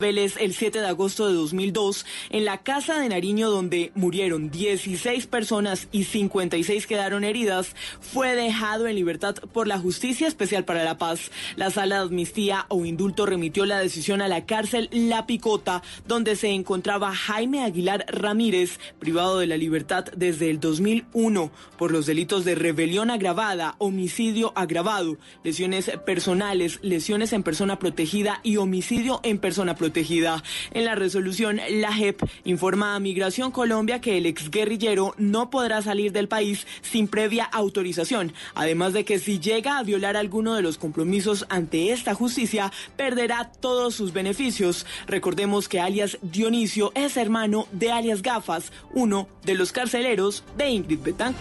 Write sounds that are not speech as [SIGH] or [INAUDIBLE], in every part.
Vélez el 7 de agosto de 2002 en la casa de Nariño donde murieron 16 personas y 56 quedaron heridas fue dejado en libertad por la Justicia Especial para la Paz. La sala de amnistía o indulto remitió la decisión a la cárcel La Picota donde se encontraba Jaime Aguilar Ramírez privado de la libertad desde el 2001 por los delitos de rebelión agravada, homicidio agravado, lesiones personales, lesiones en persona protegida y homicidio en persona protegida protegida. En la resolución, la JEP informa a Migración Colombia que el exguerrillero no podrá salir del país sin previa autorización, además de que si llega a violar alguno de los compromisos ante esta justicia, perderá todos sus beneficios. Recordemos que alias Dionisio es hermano de alias Gafas, uno de los carceleros de Ingrid Betán.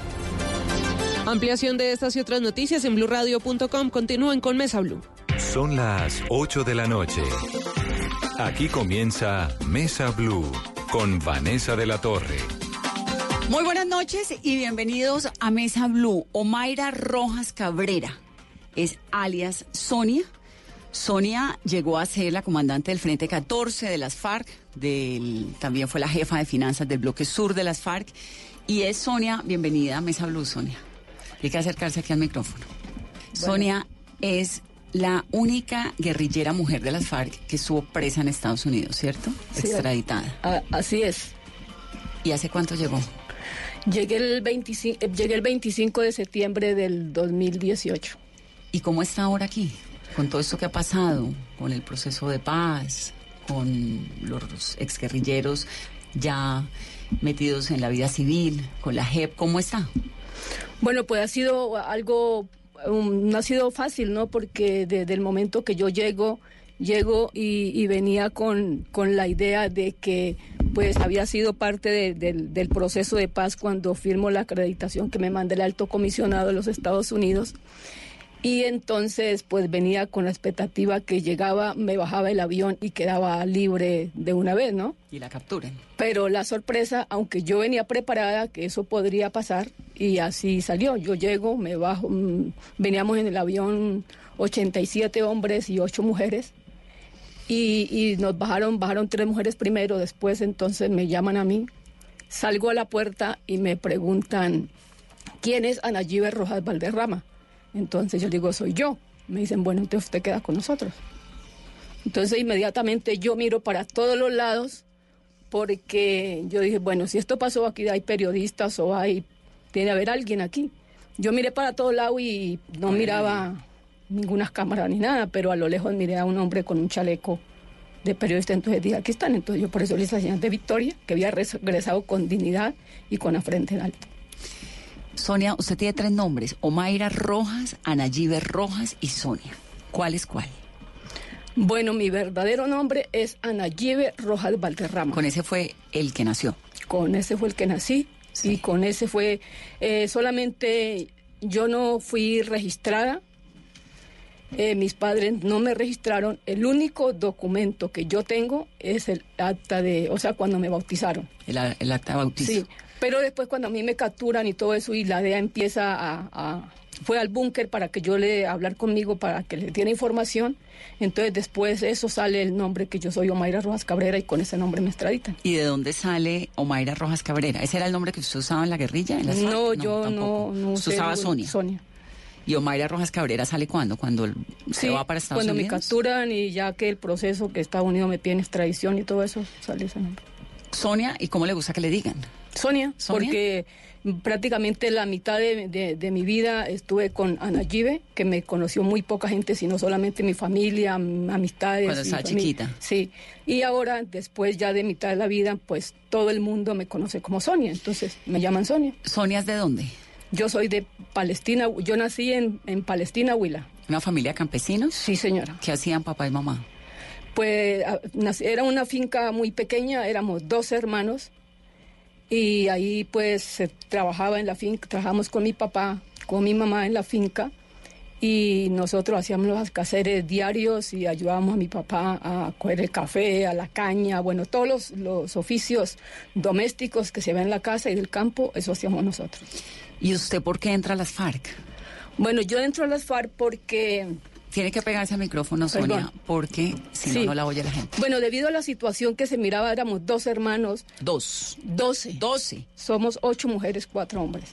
Ampliación de estas y otras noticias en blurradio.com. Continúen con Mesa Blue. Son las 8 de la noche. Aquí comienza Mesa Blue con Vanessa de la Torre. Muy buenas noches y bienvenidos a Mesa Blue. Omaira Rojas Cabrera es alias Sonia. Sonia llegó a ser la comandante del Frente 14 de las FARC, del, también fue la jefa de finanzas del bloque sur de las FARC. Y es Sonia, bienvenida a Mesa Blue, Sonia. Hay que acercarse aquí al micrófono. Sonia es la única guerrillera mujer de las FARC que estuvo presa en Estados Unidos, ¿cierto? Sí, Extraditada. a- así es. ¿Y hace cuánto llegó? Llegué el, 25, eh, llegué el 25 de septiembre del 2018. ¿Y cómo está ahora aquí? Con todo esto que ha pasado, con el proceso de paz, con los exguerrilleros ya metidos en la vida civil, con la JEP, ¿cómo está? Bueno, pues ha sido algo, no ha sido fácil, ¿no? Porque desde el momento que yo llego, llego y, venía con, con la idea de que pues había sido parte de- del, del proceso de paz cuando firmo la acreditación que me manda el alto comisionado de los Estados Unidos. Y entonces pues venía con la expectativa que llegaba, me bajaba el avión y quedaba libre de una vez, ¿no? Y la capturen. Pero la sorpresa, aunque yo venía preparada que eso podría pasar, y así salió. Yo llego, me bajo, mm, veníamos en el avión 87 hombres y 8 mujeres, y, y nos bajaron, bajaron tres mujeres primero, después entonces me llaman a mí, salgo a la puerta y me preguntan, ¿quién es Ana Giver Rojas Valderrama? Entonces yo digo, soy yo. Me dicen, bueno, entonces usted queda con nosotros. Entonces inmediatamente yo miro para todos los lados porque yo dije, bueno, si esto pasó aquí, hay periodistas o hay, tiene que haber alguien aquí. Yo miré para todos lados y no miraba ninguna cámara ni nada, pero a lo lejos miré a un hombre con un chaleco de periodista, entonces dije, aquí están. Entonces yo por eso le hice la señal de Victoria, que había regresado con dignidad y con la frente en alto. Sonia, usted tiene tres nombres, Omaira Rojas, Anayibe Rojas y Sonia. ¿Cuál es cuál? Bueno, mi verdadero nombre es Anayibe Rojas Valderrama. Con ese fue el que nació. Con ese fue el que nací Sí. y con ese fue eh, solamente yo no fui registrada. eh, mis padres no me registraron. El único documento que yo tengo es el acta de, o sea, cuando me bautizaron. El, acta de bautizo. Sí, pero después cuando a mí me capturan y todo eso y la DEA empieza a, a- fue al búnker para que yo le hablar conmigo para que le diera información, entonces después eso sale el nombre que yo soy Omaira Rojas Cabrera y con ese nombre me extraditan. ¿Y de dónde sale Omaira Rojas Cabrera? ¿Ese era el nombre que usted usaba en la guerrilla? En las FARC? No, yo tampoco. no, no Usted usaba Sonia. Sonia. ¿Y Omaira Rojas Cabrera sale cuándo? ¿Cuando se Sí, va para Estados cuando me Unidos? capturan y ya que el proceso que Estados Unidos me pide en extradición y todo eso, sale ese nombre. Sonia, ¿y cómo le gusta que le digan? Sonia, ¿Sonia? porque prácticamente la mitad de, de- de mi vida estuve con Ana Gibe, que me conoció muy poca gente, sino solamente mi familia, am- amistades. Cuando estaba chiquita. Sí, y ahora, después ya de mitad de la vida, pues todo el mundo me conoce como Sonia, entonces me llaman Sonia. ¿Sonia es de dónde? Yo soy de Palestina, yo nací en, en Palestina, Huila. ¿Una familia de campesinos? Sí, señora. ¿Qué hacían papá y mamá? Pues era una finca muy pequeña, éramos dos hermanos y ahí pues trabajaba en la finca, trabajamos con mi papá, con mi mamá en la finca y nosotros hacíamos los quehaceres diarios y ayudábamos a mi papá a coger el café, a la caña, bueno, todos los, los oficios domésticos que se ven en la casa y del campo, eso hacíamos nosotros. ¿Y usted por qué entra a las FARC? Bueno, yo entro a las FARC porque Tiene que pegarse al micrófono, Sonia, Perdón. porque si no, Sí. no la oye la gente. Bueno, debido a la situación que se miraba, éramos dos hermanos, Dos. doce. Doce. Somos ocho mujeres, cuatro hombres.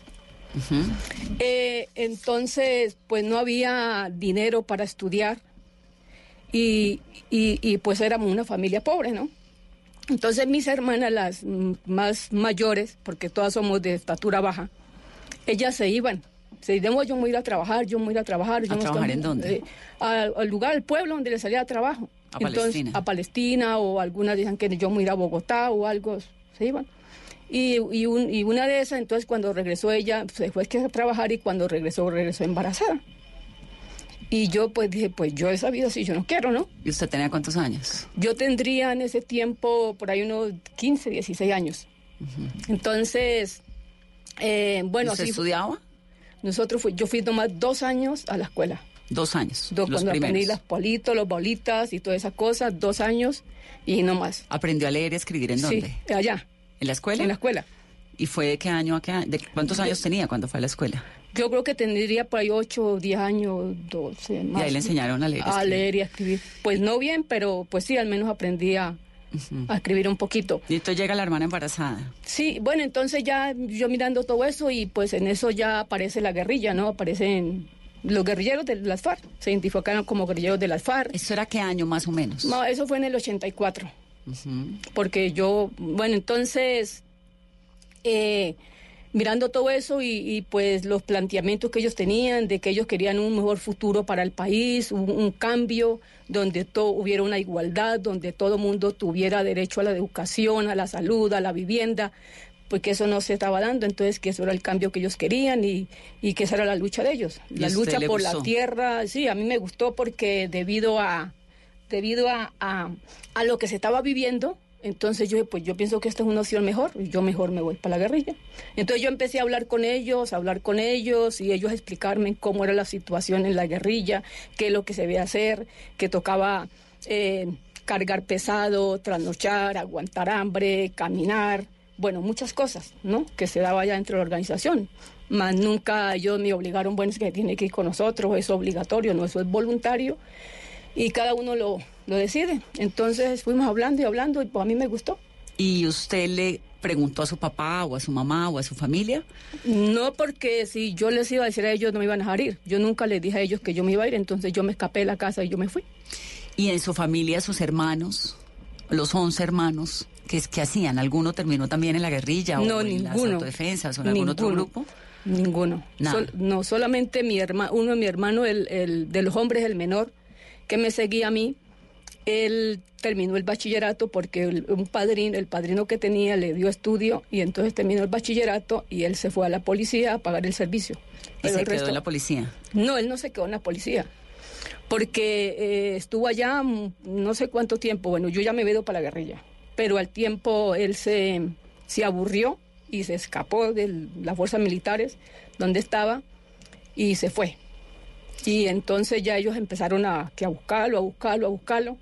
Eh, entonces, pues no había dinero para estudiar y, y- y, pues éramos una familia pobre, ¿no? Entonces mis hermanas, las más mayores, porque todas somos de estatura baja, ellas se iban. Se dijeron, yo me voy a ir a trabajar, yo me voy a ir a trabajar. yo ¿A no trabajar estoy- en dónde? eh, al, al lugar, al pueblo donde les salía trabajo. A Palestina. A Palestina o algunas dicen que yo me voy a ir a Bogotá o algo, se iban. Y, y, un- y una de esas, entonces cuando regresó ella, se fue a trabajar y cuando regresó, regresó embarazada. Y yo pues dije, pues yo esa vida sí, yo no quiero, ¿no? ¿Y usted tenía cuántos años? Yo tendría en ese tiempo por ahí unos 15, 16 años. Entonces, eh, bueno, ¿Y ¿Usted así estudiaba? Nosotros fui, yo fui nomás dos años a la escuela. Dos años. Do- los cuando aprendí primeros. las politos, los bolitas y todas esas cosas, dos años y no más. ¿Aprendió a leer y escribir en dónde? Sí, allá, ¿En la escuela? en la escuela. ¿Y fue de qué año a qué año? ¿De cuántos años tenía cuando fue a la escuela? Yo creo que tendría por ahí 8, 10 años, 12 más. ahí le enseñaron a leer y A escribir. leer y a escribir. Pues no bien, pero pues sí, al menos aprendí a, a escribir un poquito. Y entonces llega la hermana embarazada. Sí, bueno, entonces ya yo mirando todo eso y pues en eso ya aparece la guerrilla, ¿no? Aparecen los guerrilleros de las FARC, se identificaron como guerrilleros de las FARC. ¿Eso era qué año más o menos? No, eso fue en el 84. Ujú. porque yo, bueno, entonces, eh, mirando todo eso y, y, pues los planteamientos que ellos tenían de que ellos querían un mejor futuro para el país, un, un cambio donde todo, hubiera una igualdad, donde todo mundo tuviera derecho a la educación, a la salud, a la vivienda, porque eso no se estaba dando, entonces que eso era el cambio que ellos querían y, y que esa era la lucha de ellos, ¿Y la lucha por gustó? la tierra, sí, a mí me gustó porque debido a debido a, a, a lo que se estaba viviendo, entonces yo, pues yo pienso que esta es una opción mejor, y yo mejor me voy para la guerrilla. Entonces yo empecé a hablar con ellos, a hablar con ellos, y ellos a explicarme cómo era la situación en la guerrilla, qué es lo que se debía hacer, que tocaba eh, cargar pesado, trasnochar, aguantar hambre, caminar, bueno, muchas cosas, ¿no? Que se daba ya dentro de la organización. Más nunca ellos me obligaron, bueno, es que tiene que ir con nosotros, es obligatorio, no, eso es voluntario y cada uno lo, lo decide. Entonces fuimos hablando y hablando y pues a mí me gustó. ¿Y usted le preguntó a su papá o a su mamá o a su familia? No porque si yo les iba a decir a ellos no me iban a dejar ir. Yo nunca les dije a ellos que yo me iba a ir, entonces yo me escapé de la casa y yo me fui. ¿Y en su familia sus hermanos, los 11 hermanos, qué, qué hacían? ¿Alguno terminó también en la guerrilla o no, en las ninguno. autodefensas o en algún otro grupo? Ninguno. Sol- no, solamente mi hermano, uno de mi hermano, el, el de los hombres, el menor, que me seguía a mí, él terminó el bachillerato porque el- un padrino, el padrino que tenía le dio estudio y entonces terminó el bachillerato y él se fue a la policía a pagar el servicio. Y Pero se el quedó resto- en la policía. No, él no se quedó en la policía. Porque eh, estuvo allá no sé cuánto tiempo. Bueno, yo ya me ido para la guerrilla. Pero al tiempo él se, se aburrió y se escapó de las fuerzas militares donde estaba y se fue. Y entonces ya ellos empezaron a, que a buscarlo, a buscarlo, a buscarlo.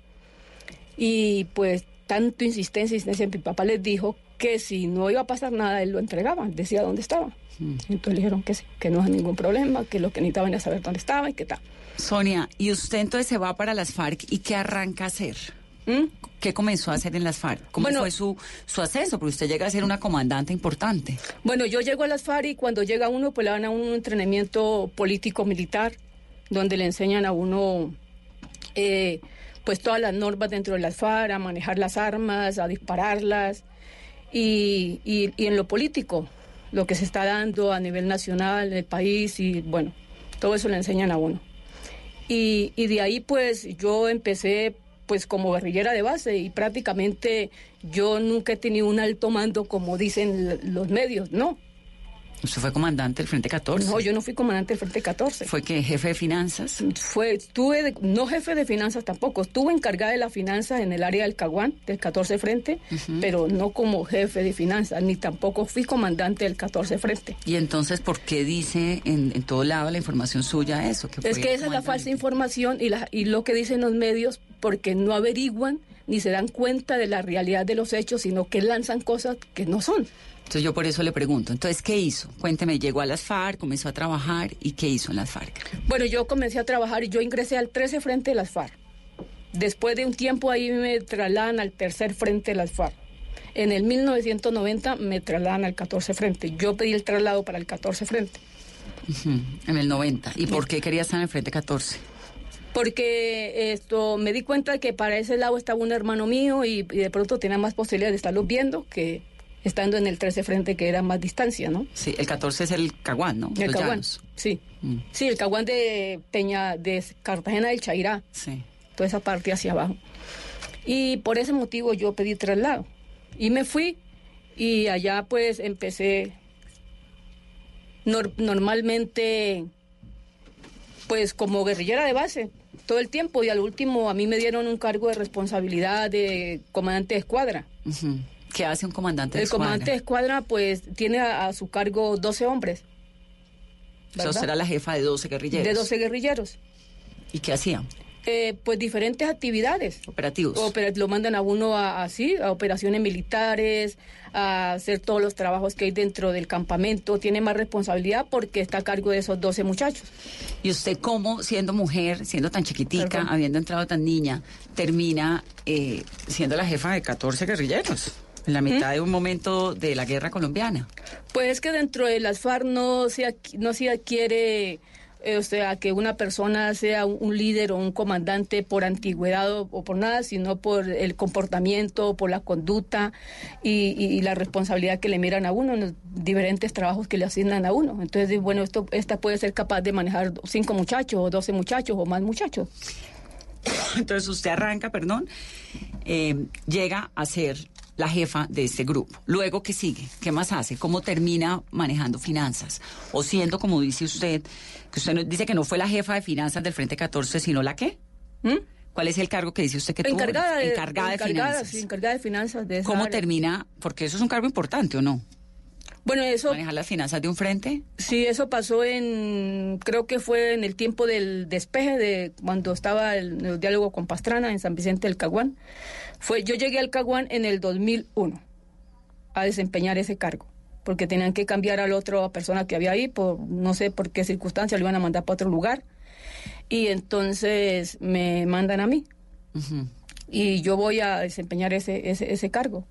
Y pues tanto insistencia, insistencia, mi papá les dijo que si no iba a pasar nada, él lo entregaba, decía dónde estaba. Entonces le dijeron que sí, que no hay ningún problema, que lo que necesitaban era saber dónde estaba y qué tal. Sonia, ¿y usted entonces se va para las FARC y qué arranca a hacer? ¿Mm? ¿Qué comenzó a hacer en las FARC? ¿Cómo Bueno- fue su, su ascenso? Porque usted llega a ser una comandante importante. Bueno, yo llego a las FARC y cuando llega uno, pues le dan a uno un entrenamiento político-militar, donde le enseñan a uno, eh, pues todas las normas dentro de las FARC, a manejar las armas, a dispararlas, y, y- en lo político, lo que se está dando a nivel nacional el país, y bueno, todo eso le enseñan a uno. Y, y de ahí pues yo empecé pues como guerrillera de base y prácticamente yo nunca he tenido un alto mando como dicen los medios, no. ¿Usted fue comandante del Frente 14? No, yo no fui comandante del Frente 14. ¿Fue que jefe de finanzas? Fue, estuve, de- no jefe de finanzas tampoco, estuve encargada de las finanzas en el área del Caguán, del 14 Frente, pero no como jefe de finanzas, ni tampoco fui comandante del 14 Frente. Y entonces, ¿por qué dice en, en todo lado la información suya eso? Es fue que esa es la falsa información y, la- y lo que dicen los medios porque no averiguan ni se dan cuenta de la realidad de los hechos, sino que lanzan cosas que no son. Entonces yo por eso le pregunto, entonces, ¿qué hizo? Cuénteme, llegó a las FARC, comenzó a trabajar y ¿qué hizo en las FARC? Bueno, yo comencé a trabajar y yo ingresé al 13 Frente de las FARC. Después de un tiempo ahí me trasladan al tercer Frente de las FARC. En el 1990 me trasladan al 14 Frente. Yo pedí el traslado para el 14 Frente. En el 90. ¿Y por qué quería estar en el Frente 14? Porque esto me di cuenta que para ese lado estaba un hermano mío y, y de pronto tenía más posibilidad de estarlos viendo que estando en el 13 Frente que era más distancia, ¿no? Sí, el 14 es el Caguán, ¿no? El Los Caguán. llanos. Sí. Mm. Sí, el Caguán de Peña, de Cartagena del Chairá. Sí. toda esa parte hacia abajo. Y por ese motivo yo pedí traslado. Y me fui y allá pues empecé nor- normalmente pues como guerrillera de base todo el tiempo y al último a mí me dieron un cargo de responsabilidad de comandante de escuadra. ¿Qué hace un comandante de El comandante de escuadra? escuadra pues tiene a, a su cargo 12 hombres. O sea, ¿verdad? era la jefa de 12 guerrilleros. De 12 guerrilleros. ¿Y qué hacían? Eh, pues diferentes actividades. Operativos. Opera- lo mandan a uno a, así, a operaciones militares, a hacer todos los trabajos que hay dentro del campamento. Tiene más responsabilidad porque está a cargo de esos 12 muchachos. ¿Y usted cómo, siendo mujer, siendo tan chiquitica, Perdón. habiendo entrado tan niña, termina eh, siendo la jefa de 14 guerrilleros? En la mitad de un momento de la guerra colombiana. Pues es que dentro de las FARC no se, no se adquiere, eh, o sea, que una persona sea un, un líder o un comandante por antigüedad o, o por nada, sino por el comportamiento, por la conducta y, y- y la responsabilidad que le miran a uno en los diferentes trabajos que le asignan a uno. Entonces, bueno, esto, esta puede ser capaz de manejar cinco muchachos o doce muchachos o más muchachos. [COUGHS] Entonces usted arranca, perdón, eh, llega a ser la jefa de este grupo. Luego, ¿qué sigue? ¿Qué más hace? ¿Cómo termina manejando finanzas? O siendo, como dice usted, que usted no- dice que no fue la jefa de finanzas del Frente 14, sino la qué? ¿Mm? ¿Cuál es el cargo que dice usted que tuvo? Encargada de, encargada de finanzas. sí, encargada de finanzas. De esa ¿Cómo área. termina? Porque eso es un cargo importante, ¿o no? Bueno, eso Manejar las finanzas de un frente. Sí, eso pasó en, creo que fue en el tiempo del despeje de cuando estaba el, el diálogo con Pastrana en San Vicente del Caguán. Fue, yo llegué al Caguán en el 2001 a desempeñar ese cargo, porque tenían que cambiar a la otra persona que había ahí, por no sé por qué circunstancia, lo iban a mandar para otro lugar. Y entonces me mandan a mí. Y yo voy a desempeñar ese, ese, ese cargo.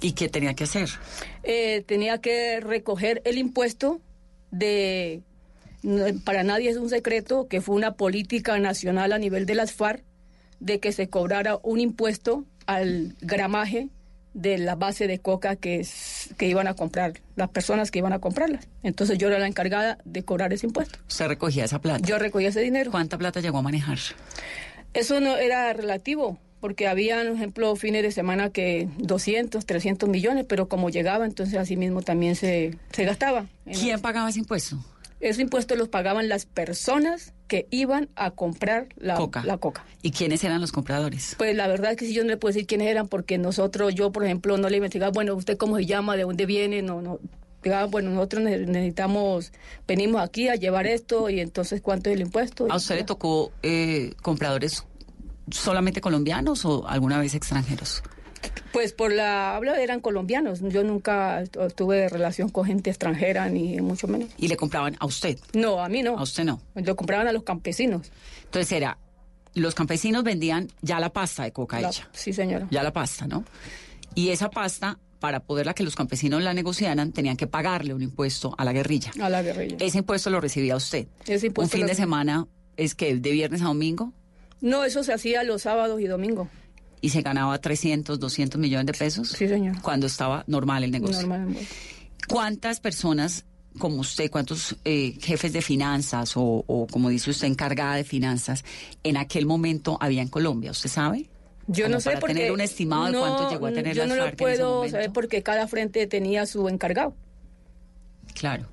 ¿Y qué tenía que hacer? eh, tenía que recoger el impuesto de para nadie es un secreto que fue una política nacional a nivel de las FARC de que se cobrara un impuesto al gramaje de la base de coca que, es- que iban a comprar, las personas que iban a comprarla. Entonces yo era la encargada de cobrar ese impuesto. Usted recogía esa plata. Yo recogía ese dinero. ¿Cuánta plata llegó a manejar? Eso no era relativo, porque había, por ejemplo, fines de semana que 200, 300 millones, pero como llegaba, entonces así mismo también se, se gastaba. ¿Quién pagaba ese impuesto? Ese impuesto los pagaban las personas que iban a comprar la coca. La coca. ¿Y quiénes eran los compradores? Pues la verdad es que si yo no le puedo decir quiénes eran, porque nosotros, yo por ejemplo, no le investigaba, bueno, usted cómo se llama, de dónde viene, no, no. Digaba, bueno, nosotros ne- necesitamos, venimos aquí a llevar esto y entonces cuánto es el impuesto. ¿A usted le tocó eh, compradores solamente colombianos o alguna vez extranjeros? Pues por la habla eran colombianos. Yo nunca tu- tuve relación con gente extranjera, ni mucho menos. Y le compraban a usted. No, a mí no. A usted no. Lo compraban a los campesinos. Entonces era, los campesinos vendían ya la pasta de coca La- hecha. sí, señora. Ya la pasta, ¿no? Y esa pasta, para poderla que los campesinos la negociaran, tenían que pagarle un impuesto a la guerrilla. A la guerrilla. Ese impuesto lo recibía usted. Ese Un impuesto fin lo- de semana es que de viernes a domingo No, eso se hacía los sábados y domingos. Y se ganaba 300, 200 millones de pesos. Sí, señor. Cuando estaba normal el negocio. ¿Cuántas personas como usted, cuántos eh, jefes de finanzas o, o, como dice usted, encargada de finanzas en aquel momento había en Colombia? ¿Usted sabe? Yo Como no sé para porque tener un estimado de no, cuánto llegó a tener Yo no lo puedo saber porque cada frente tenía su encargado. Claro.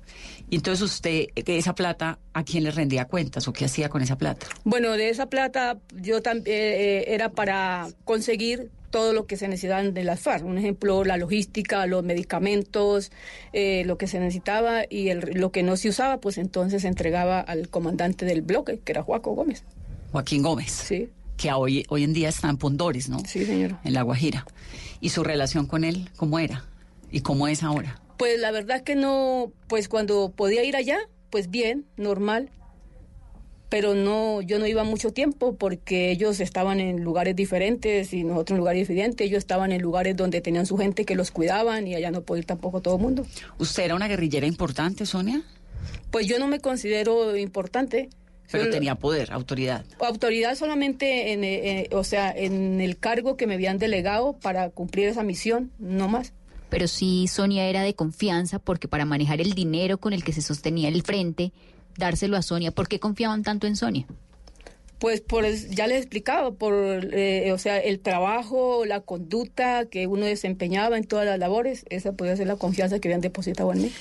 Y entonces usted, esa plata, ¿a quién le rendía cuentas o qué hacía con esa plata? Bueno, de esa plata yo también era para conseguir todo lo que se necesitaban de las FARC. Un ejemplo, la logística, los medicamentos, eh, lo que se necesitaba y el, lo que no se usaba, pues entonces se entregaba al comandante del bloque, que era Joaco Gómez. Joaquín Gómez. Sí. Que hoy, hoy en día está en Pondores, ¿no? Sí, señora. En La Guajira. ¿Y su relación con él, cómo era? ¿Y cómo es ahora? Pues la verdad que no, pues cuando podía ir allá, pues bien, normal pero no, yo no iba mucho tiempo porque ellos estaban en lugares diferentes y nosotros en lugares diferentes. Ellos estaban en lugares donde tenían su gente que los cuidaban y allá no podía ir tampoco todo el mundo. ¿Usted era una guerrillera importante, Sonia? Pues yo no me considero importante. Pero tenía poder, autoridad. Autoridad solamente, en, eh, eh, o sea, en el cargo que me habían delegado para cumplir esa misión, no más pero sí Sonia era de confianza porque para manejar el dinero con el que se sostenía el frente dárselo a Sonia. ¿Por qué confiaban tanto en Sonia? Pues por ya les he explicado, por eh, o sea, el trabajo, la conducta que uno desempeñaba en todas las labores, esa podía ser la confianza que habían depositado en mí.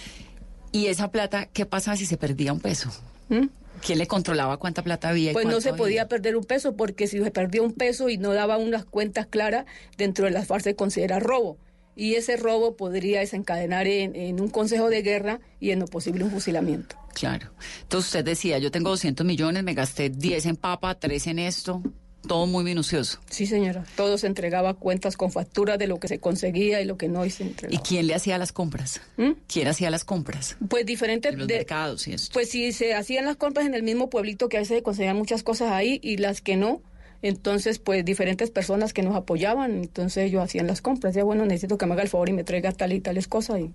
¿Y esa plata, qué pasa si se perdía un peso? ¿Mm? ¿Quién le controlaba cuánta plata había? pues no se podía perder un peso, porque si se perdía un peso y no daba unas cuentas claras, dentro de las FARC se considera robo y ese robo podría desencadenar en, un consejo de guerra y en lo posible un fusilamiento. Claro. Entonces usted decía, yo tengo 200 millones, me gasté 10 en papa, 3 en esto, todo muy minucioso. Sí, señora. Todo se entregaba cuentas con facturas de lo que se conseguía y lo que no se entregaba. ¿Y quién le hacía las compras? ¿Mm? ¿Quién hacía las compras? Pues diferentes... los mercados y esto. Pues sí, se hacían las compras en el mismo pueblito que a veces se conseguían muchas cosas ahí y las que no entonces, pues diferentes personas que nos apoyaban, entonces ellos hacían las compras. Ya bueno, necesito que me haga el favor y me traiga tal y tales cosas. Y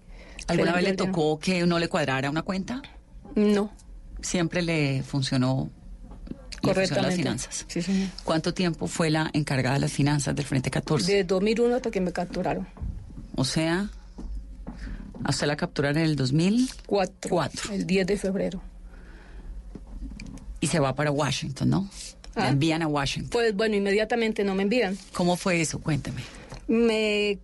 ¿Alguna vez le tocó que no le cuadrara una cuenta? No. Siempre le funcionó Correctamente. las finanzas. Sí, señor. ¿Cuánto tiempo fue la encargada de las finanzas del Frente 14? De 2001 hasta que me capturaron. O sea, hasta la capturaron en el 2004. Cuatro. El 10 de febrero. Y se va para Washington, ¿no? ¿Me ah. envían a Washington? Pues bueno, inmediatamente no me envían. ¿Cómo fue eso? Cuéntame. Me,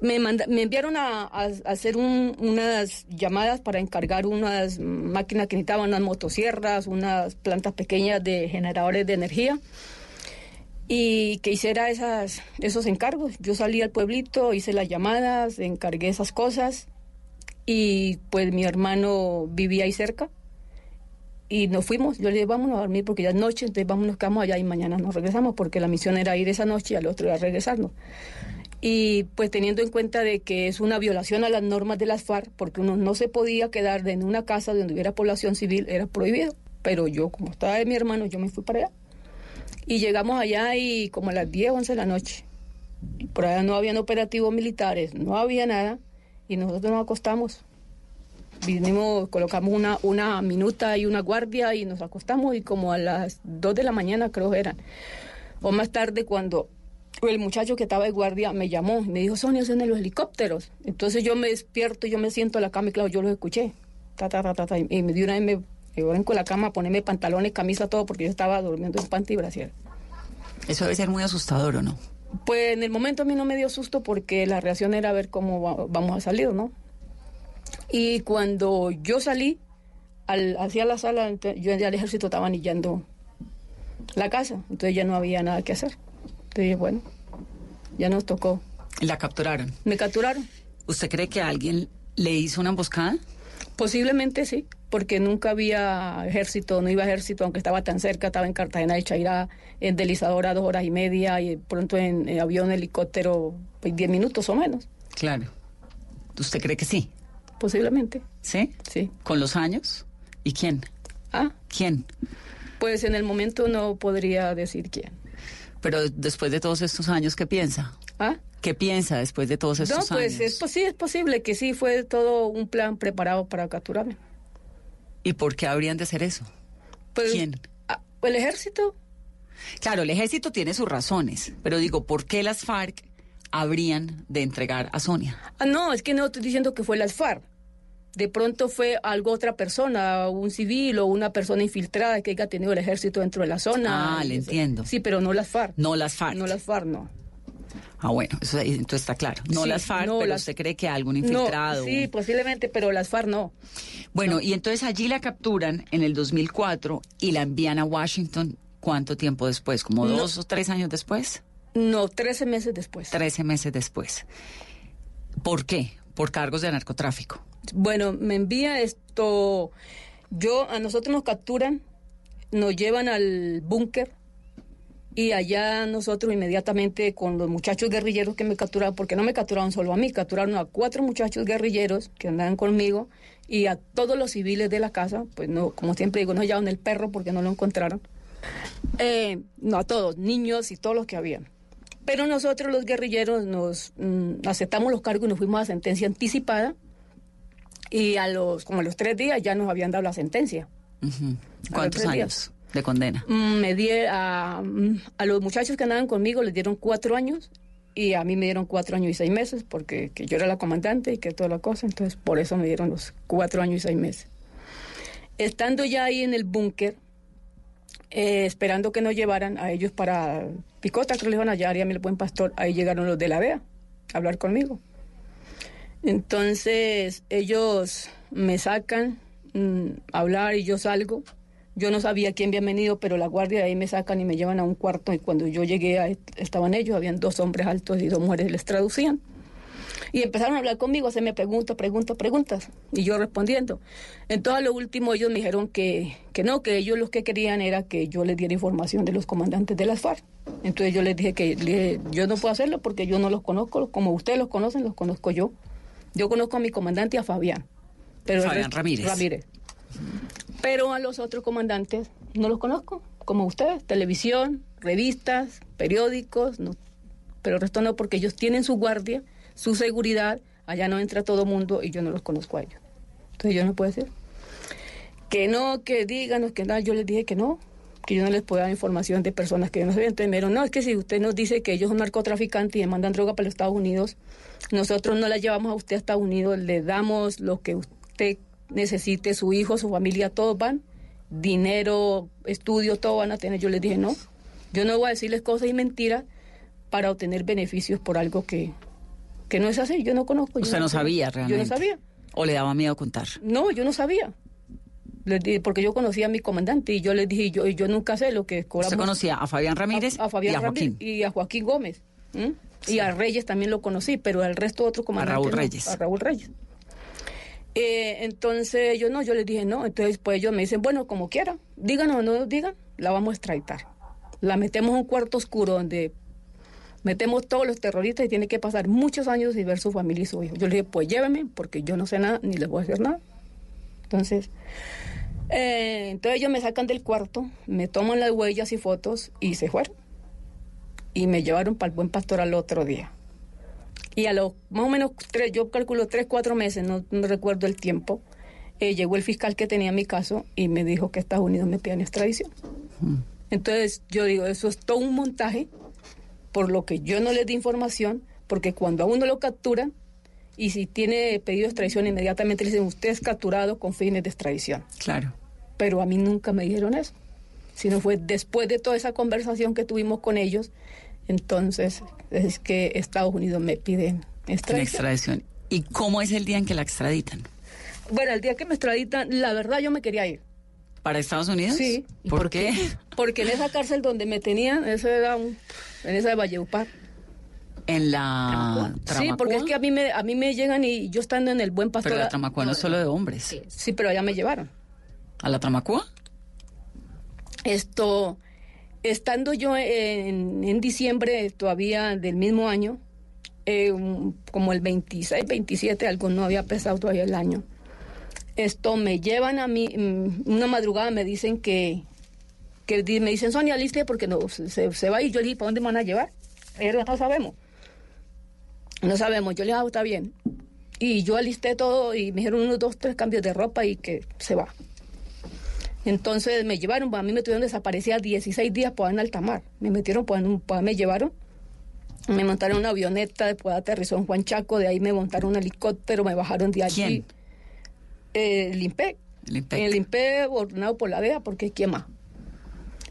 me, me enviaron a, hacer unas llamadas para encargar unas máquinas que necesitaban, unas motosierras, unas plantas pequeñas de generadores de energía y que hiciera esas, esos encargos. Yo salí al pueblito, hice las llamadas, encargué esas cosas y pues mi hermano vivía ahí cerca y nos fuimos, yo le dije, vámonos a dormir porque ya es noche, entonces vámonos, quedamos allá y mañana nos regresamos, porque la misión era ir esa noche y al otro era regresarnos. Y pues teniendo en cuenta de que es una violación a las normas de las FARC, porque uno no se podía quedar en una casa donde hubiera población civil, era prohibido. Pero yo, como estaba de mi hermano, yo me fui para allá. Y llegamos allá y como a las 10, 11 de la noche. Por allá no habían operativos militares, no había nada, y nosotros nos acostamos vinimos, colocamos una, una minuta y una guardia y nos acostamos y como a las 2 de la mañana creo que eran, o más tarde cuando el muchacho que estaba de guardia me llamó y me dijo, Sonia, son en los helicópteros. Entonces yo me despierto, yo me siento a la cama y claro, yo los escuché. Ta, ta, ta, ta, y me dio una vez me, me con la cama a ponerme pantalones, camisa, todo, porque yo estaba durmiendo en panty y brasier. Eso debe ser muy asustador, ¿o no? Pues en el momento a mí no me dio susto porque la reacción era ver cómo vamos a salir, ¿no? Y cuando yo salí al, hacia la sala, yo ya el ejército estaba anillando la casa, entonces ya no había nada que hacer. Entonces, bueno, ya nos tocó. ¿La capturaron? Me capturaron. ¿Usted cree que alguien le hizo una emboscada? Posiblemente sí, porque nunca había ejército, no iba ejército, aunque estaba tan cerca, estaba en Cartagena de Chairá, en deslizadora dos horas y media, y pronto en, avión, helicóptero, pues diez minutos o menos. Claro. ¿Usted cree que sí? Posiblemente. ¿Sí? Sí. ¿Con los años? ¿Y quién? ¿Ah? ¿Quién? Pues en el momento no podría decir quién. Pero después de todos estos años, ¿qué piensa? ¿Ah? ¿Qué piensa después de todos estos no, pues Es, sí, es posible que sí fue todo un plan preparado para capturarme. ¿Y por qué habrían de hacer eso? Pues, ¿Quién? Ah, ¿El ejército? Claro, el ejército tiene sus razones, pero digo, ¿por qué las FARC habrían de entregar a Sonia? Ah, no, es que no estoy diciendo que fue las FARC. De pronto fue algo otra persona, un civil o una persona infiltrada que haya tenido el ejército dentro de la zona. Ah, le entiendo. Sí, pero no las FARC. No las FARC. No las FARC, no. Ah, bueno, eso entonces está claro. No Sí, las FARC, no pero las- usted cree que algún No, infiltrado. sí, posiblemente, pero las FARC no. Bueno, y entonces allí la capturan en el 2004 y la envían a Washington. ¿Cuánto tiempo después? ¿Como dos o tres años después? No, 13 meses después. Trece meses después. ¿Por qué? Por cargos de narcotráfico. Bueno, me envía esto. Yo, a nosotros nos capturan, nos llevan al búnker y allá nosotros inmediatamente con los muchachos guerrilleros que me capturaron, porque no me capturaron solo a mí, capturaron a cuatro muchachos guerrilleros que andaban conmigo y a todos los civiles de la casa, pues no, como siempre digo, no hallaron el perro porque no lo encontraron. Eh, no a todos, niños y todos los que habían. Pero nosotros los guerrilleros nos mm, aceptamos los cargos y nos fuimos a sentencia anticipada y a los como a los tres días ya nos habían dado la sentencia. ¿Cuántos años de condena? Mm, Me di a, mm, a los muchachos que andaban conmigo les dieron cuatro años y a mí me dieron cuatro años y seis meses porque que yo era la comandante y que toda la cosa, entonces por eso me dieron los cuatro años y seis meses. Estando ya ahí en el búnker, eh, esperando que nos llevaran a ellos para Picota, creo que les iban a hallar y a mí el buen pastor, ahí llegaron los de la DEA a hablar conmigo. Entonces ellos me sacan mm, a hablar y yo salgo. Yo no sabía quién había venido, pero la guardia de ahí me sacan y me llevan a un cuarto y cuando yo llegué a- estaban ellos, habían dos hombres altos y dos mujeres, les traducían. Y empezaron a hablar conmigo, hacerme preguntas, preguntas, preguntas, y yo respondiendo. Entonces, a lo último, ellos me dijeron que, que no, que ellos lo que querían era que yo les diera información de los comandantes de las FARC. Entonces, yo les dije que yo no puedo hacerlo porque yo no los conozco, como ustedes los conocen, los conozco yo. Yo conozco a mi comandante y a Fabián. Pero Fabián resto- Ramírez. Ramírez. Pero a los otros comandantes no los conozco, como ustedes, televisión, revistas, periódicos, no, pero el resto no, porque ellos tienen su guardia, su seguridad, allá no entra todo mundo y yo no los conozco a ellos. Entonces yo no puedo decir que no, que díganos que no, yo les dije que no, que yo no les puedo dar información de personas que yo no sabía. Entonces me dijeron, no, es que si usted nos dice que ellos son narcotraficantes y le mandan droga para los Estados Unidos, nosotros no la llevamos a usted a Estados Unidos, le damos lo que usted necesite, su hijo, su familia, todos van, dinero, estudio, todo van a tener. Yo les dije, no, yo no voy a decirles cosas y mentiras para obtener beneficios por algo que, que no es así, yo no conozco. yo Usted no sé. sabía Yo realmente. no sabía. ¿O le daba miedo contar? No, yo no sabía. Dije, porque yo conocía a mi comandante y yo les dije, yo, yo nunca sé lo que cobramos. Usted conocía a Fabián Ramírez a, a Fabián y a Joaquín. Ramírez y a Joaquín Gómez. Y a Reyes también lo conocí, pero al resto de otros comandantes. Raúl no, Reyes. A Raúl Reyes. Eh, entonces yo no, yo les dije no. Entonces pues ellos me dicen, bueno, como quiera, díganos o no digan, la vamos a extraditar. La metemos en un cuarto oscuro donde metemos todos los terroristas y tiene que pasar muchos años sin ver su familia y su hijo. Yo le dije, pues llévenme, porque yo no sé nada, ni les voy a hacer nada. Entonces, eh, entonces ellos me sacan del cuarto, me toman las huellas y fotos y se fueron. Y me llevaron para el buen pastor al otro día. Y a los más o menos, tres, yo calculo tres, cuatro meses, no, no recuerdo el tiempo, eh, llegó el fiscal que tenía mi caso y me dijo que Estados Unidos me pedían extradición. Entonces yo digo, eso es todo un montaje, por lo que yo no les di información, porque cuando a uno lo capturan, y si tiene pedido de extradición, inmediatamente le dicen, usted es capturado con fines de extradición. Claro. Pero a mí nunca me dijeron eso, sino fue después de toda esa conversación que tuvimos con ellos, entonces es que Estados Unidos me pide La extradición. ¿Y cómo es el día en que la extraditan? Bueno, el día que me extraditan, la verdad yo me quería ir. ¿Para Estados Unidos? Sí. ¿Y por, qué? Porque en esa cárcel donde me tenían, eso era un, en esa de Valleupar. En la Sí, porque es que a mí me, a mí me llegan y yo estando en el buen pastor. Pero la Tramacua no es solo de hombres. Sí, pero allá me llevaron. ¿A la Tramacua? Esto, estando yo en, en diciembre todavía del mismo año, eh, como el 26, 27, algo no había pesado todavía el año. Esto me llevan a mí, mm, una madrugada me dicen que, que me dicen, Sonia, liste porque no, se, se va y yo le dije, ¿para dónde me van a llevar? Ellos no sabemos. No sabemos, yo le dije, ah, está bien. Y yo alisté todo y me dijeron unos dos, tres cambios de ropa y que se va. Entonces me llevaron, a mí me tuvieron desaparecida 16 días por en alta mar. Me metieron, pues, me llevaron. Me montaron una avioneta, después aterrizó en Juan Chaco, de ahí me montaron un helicóptero, me bajaron de allí. El IMPEC. El IMPEC. El ordenado por la DEA, porque ¿quién más?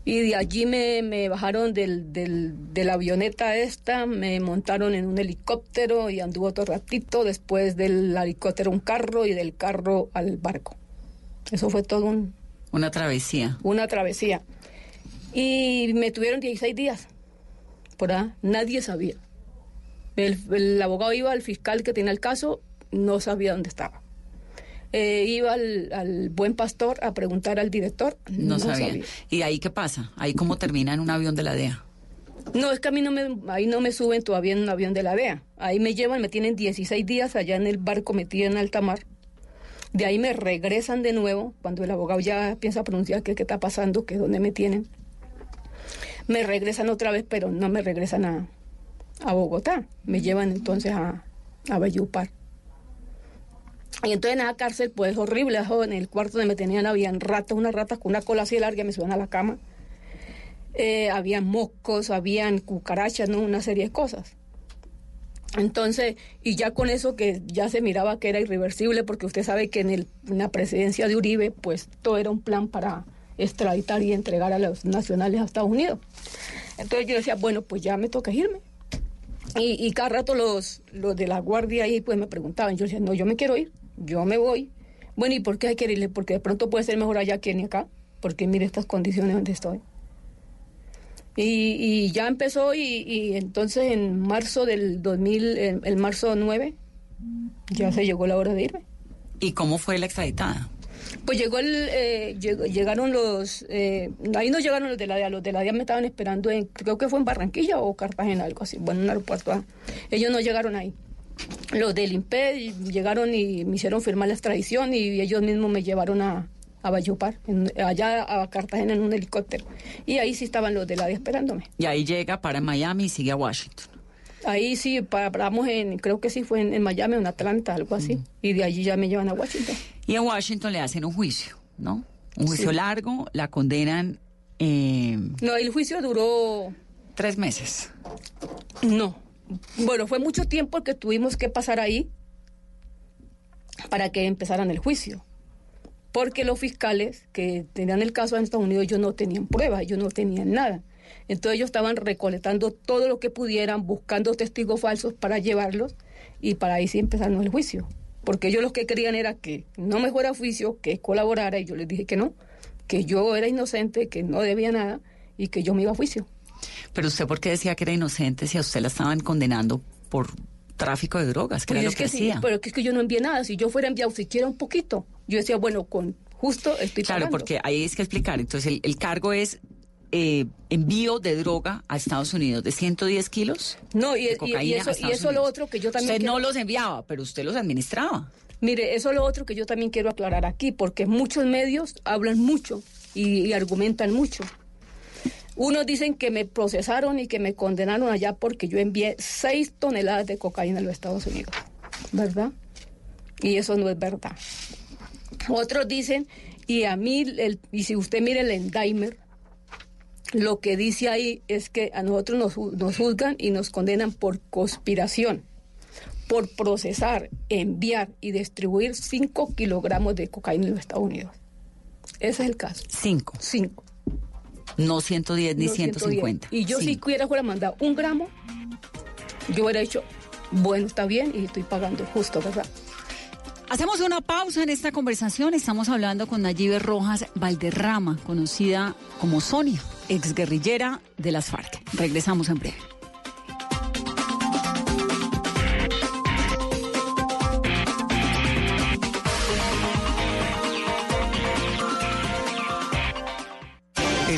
Y de allí me, me bajaron del, del, de la avioneta esta, me montaron en un helicóptero y anduvo otro ratito, después del helicóptero un carro y del carro al barco. Eso fue todo un, Una travesía. una travesía. Y me tuvieron 16 días. Por ahí, nadie sabía. El, el abogado iba al fiscal que tenía el caso, no sabía dónde estaba. Eh, iba al, al buen pastor a preguntar al director, No, sabía. ¿Y ahí qué pasa? ¿Ahí cómo termina en un avión de la DEA? No, es que a mí no me, ahí no me suben todavía en un avión de la DEA. Ahí me llevan, me tienen 16 días allá en el barco metido en alta mar. De ahí me regresan de nuevo, cuando el abogado ya piensa pronunciar qué, qué está pasando, que dónde me tienen. Me regresan otra vez, pero no me regresan a, a Bogotá. Me llevan entonces a, a Valledupar. Y entonces en la cárcel, pues horrible, en el cuarto donde me tenían, habían ratas, unas ratas con una cola así larga, me suben a la cama. Eh, habían moscos, habían cucarachas, ¿no? Una serie de cosas. Entonces, y ya con eso que ya se miraba que era irreversible, porque usted sabe que en, el, en la presidencia de Uribe, pues todo era un plan para extraditar y entregar a los nacionales a Estados Unidos. Entonces yo decía, bueno, pues ya me toca irme. Y, y cada rato los, los de la guardia ahí pues me preguntaban, yo decía, no, yo me quiero ir, yo me voy. Bueno, ¿y por qué hay que irle? Porque de pronto puede ser mejor allá que ni acá, porque mire estas condiciones donde estoy. Y, y ya empezó y, y entonces en marzo del 2000, el, el marzo 9, ya se llegó la hora de irme. ¿Y cómo fue la extraditada? Pues llegó el, eh, llegaron los, eh, ahí no llegaron los de la DEA, los de la DEA me estaban esperando en, creo que fue en Barranquilla o Cartagena, algo así, bueno, en un aeropuerto. ah. Ellos no llegaron ahí. Los del IMPED llegaron y me hicieron firmar la extradición y ellos mismos me llevaron a, a Valledupar, en- allá a Cartagena en un helicóptero. Y ahí sí estaban los de la DEA esperándome. Y ahí llega para Miami y sigue a Washington. Ahí sí pa- paramos en, creo que sí fue en, en Miami, en Atlanta, algo así. Y de allí ya me llevan a Washington. Y en Washington le hacen un juicio, ¿no? Un juicio Sí. largo, la condenan eh, No, el juicio duró tres meses. No. Bueno, fue mucho tiempo que tuvimos que pasar ahí para que empezaran el juicio. Porque los fiscales que tenían el caso en Estados Unidos, ellos no tenían pruebas, ellos no tenían nada. Entonces ellos estaban recolectando todo lo que pudieran, buscando testigos falsos para llevarlos y para ahí sí empezaron el juicio. Porque ellos lo que querían era que no me fuera a juicio, que colaborara y yo les dije que no, que yo era inocente, que no debía nada y que yo me iba a juicio. Pero usted, ¿por qué decía que era inocente si a usted la estaban condenando por tráfico de drogas? Que Pues era lo es que, que sí, hacía. pero que es que yo no envié nada. Si yo fuera enviado siquiera un poquito, yo decía, bueno, con justo estoy Claro, pagando. porque ahí es que explicar. Entonces, el, el cargo es eh, envío de droga a Estados Unidos de 110 kilos. No, y, de y- y eso, y eso lo otro que yo también Usted no quiero- los enviaba, pero usted los administraba. Mire, eso es lo otro que yo también quiero aclarar aquí, porque muchos medios hablan mucho y, y argumentan mucho. Unos dicen que me procesaron y que me condenaron allá porque yo envié seis toneladas de cocaína a los Estados Unidos, ¿verdad? Y eso no es verdad. Otros dicen, y a mí, el- y si usted mire el Endaimer, lo que dice ahí es que a nosotros nos, nos juzgan y nos condenan por conspiración, por procesar, enviar y distribuir 5 kilogramos de cocaína en los Estados Unidos. Ese es el caso. Cinco. 5. No 110 ni 150. Y yo si Cinco. hubiera fuera mandado un gramo, yo hubiera dicho, bueno, está bien y estoy pagando justo, ¿verdad? Hacemos una pausa en esta conversación. Estamos hablando con Nayibe Rojas Valderrama, conocida como Sonia, exguerrillera de las FARC. Regresamos en breve.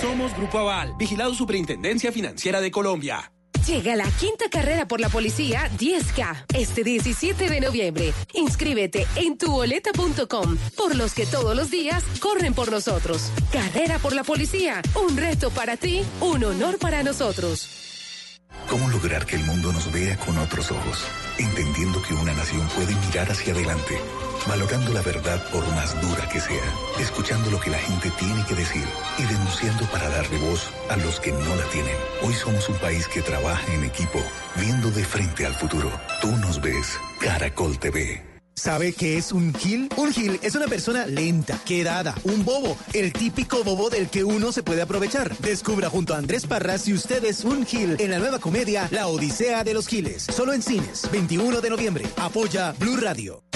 Somos Grupo Aval, vigilado Superintendencia Financiera de Colombia. Llega la quinta carrera por la policía 10K este 17 de noviembre. Inscríbete en tuboleta.com por los que todos los días corren por nosotros. Carrera por la policía, un reto para ti, un honor para nosotros. ¿Cómo lograr que el mundo nos vea con otros ojos? Entendiendo que una nación puede mirar hacia adelante, valorando la verdad por más dura que sea, escuchando lo que la gente tiene que decir y denunciando para darle voz a los que no la tienen. Hoy somos un país que trabaja en equipo, viendo de frente al futuro. Tú nos ves, Caracol TV. ¿Sabe qué es un gil? Un gil es una persona lenta, quedada, un bobo, el típico bobo del que uno se puede aprovechar. Descubra junto a Andrés Parras si usted es un gil en la nueva comedia La Odisea de los Giles. Solo en cines, 21 de noviembre. Apoya Blue Radio.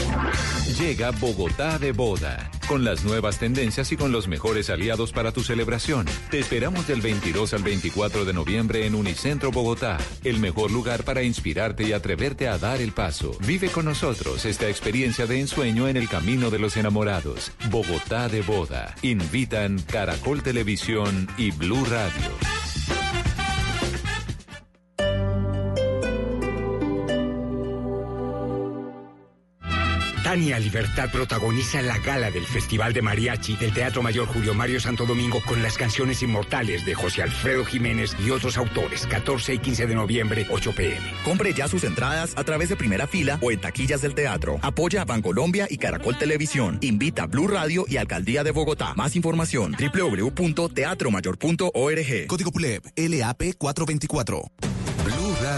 Llega Bogotá de Boda, con las nuevas tendencias y con los mejores aliados para tu celebración. Te esperamos del 22 al 24 de noviembre en Unicentro Bogotá, el mejor lugar para inspirarte y atreverte a dar el paso. Vive con nosotros esta experiencia de ensueño en el camino de los enamorados. Bogotá de Boda. Invitan Caracol Televisión y Blue Radio. Tania Libertad protagoniza la gala del Festival de Mariachi del Teatro Mayor Julio Mario Santo Domingo con las canciones inmortales de José Alfredo Jiménez y otros autores. 14 y 15 de noviembre, 8 pm. Compre ya sus entradas a través de primera fila o en taquillas del teatro. Apoya a Bancolombia y Caracol Televisión. Invita a Blue Radio y Alcaldía de Bogotá. Más información www.teatromayor.org. Código PULEP LAP 424.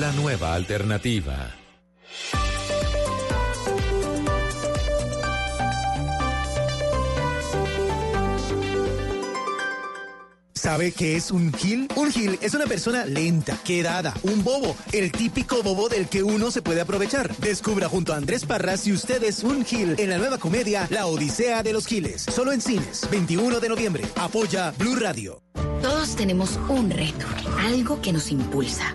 La nueva alternativa. ¿Sabe qué es un gil? Un gil es una persona lenta, quedada, un bobo, el típico bobo del que uno se puede aprovechar. Descubra junto a Andrés Parras si usted es un gil en la nueva comedia La Odisea de los Giles. Solo en cines, 21 de noviembre. Apoya Blue Radio. Todos tenemos un reto, algo que nos impulsa,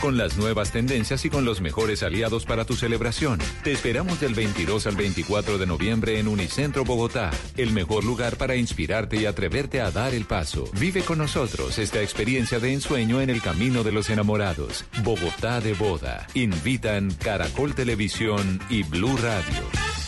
con las nuevas tendencias y con los mejores aliados para tu celebración. Te esperamos del 22 al 24 de noviembre en Unicentro Bogotá, el mejor lugar para inspirarte y atreverte a dar el paso. Vive con nosotros esta experiencia de ensueño en el camino de los enamorados. Bogotá de Boda. Invitan Caracol Televisión y Blue Radio.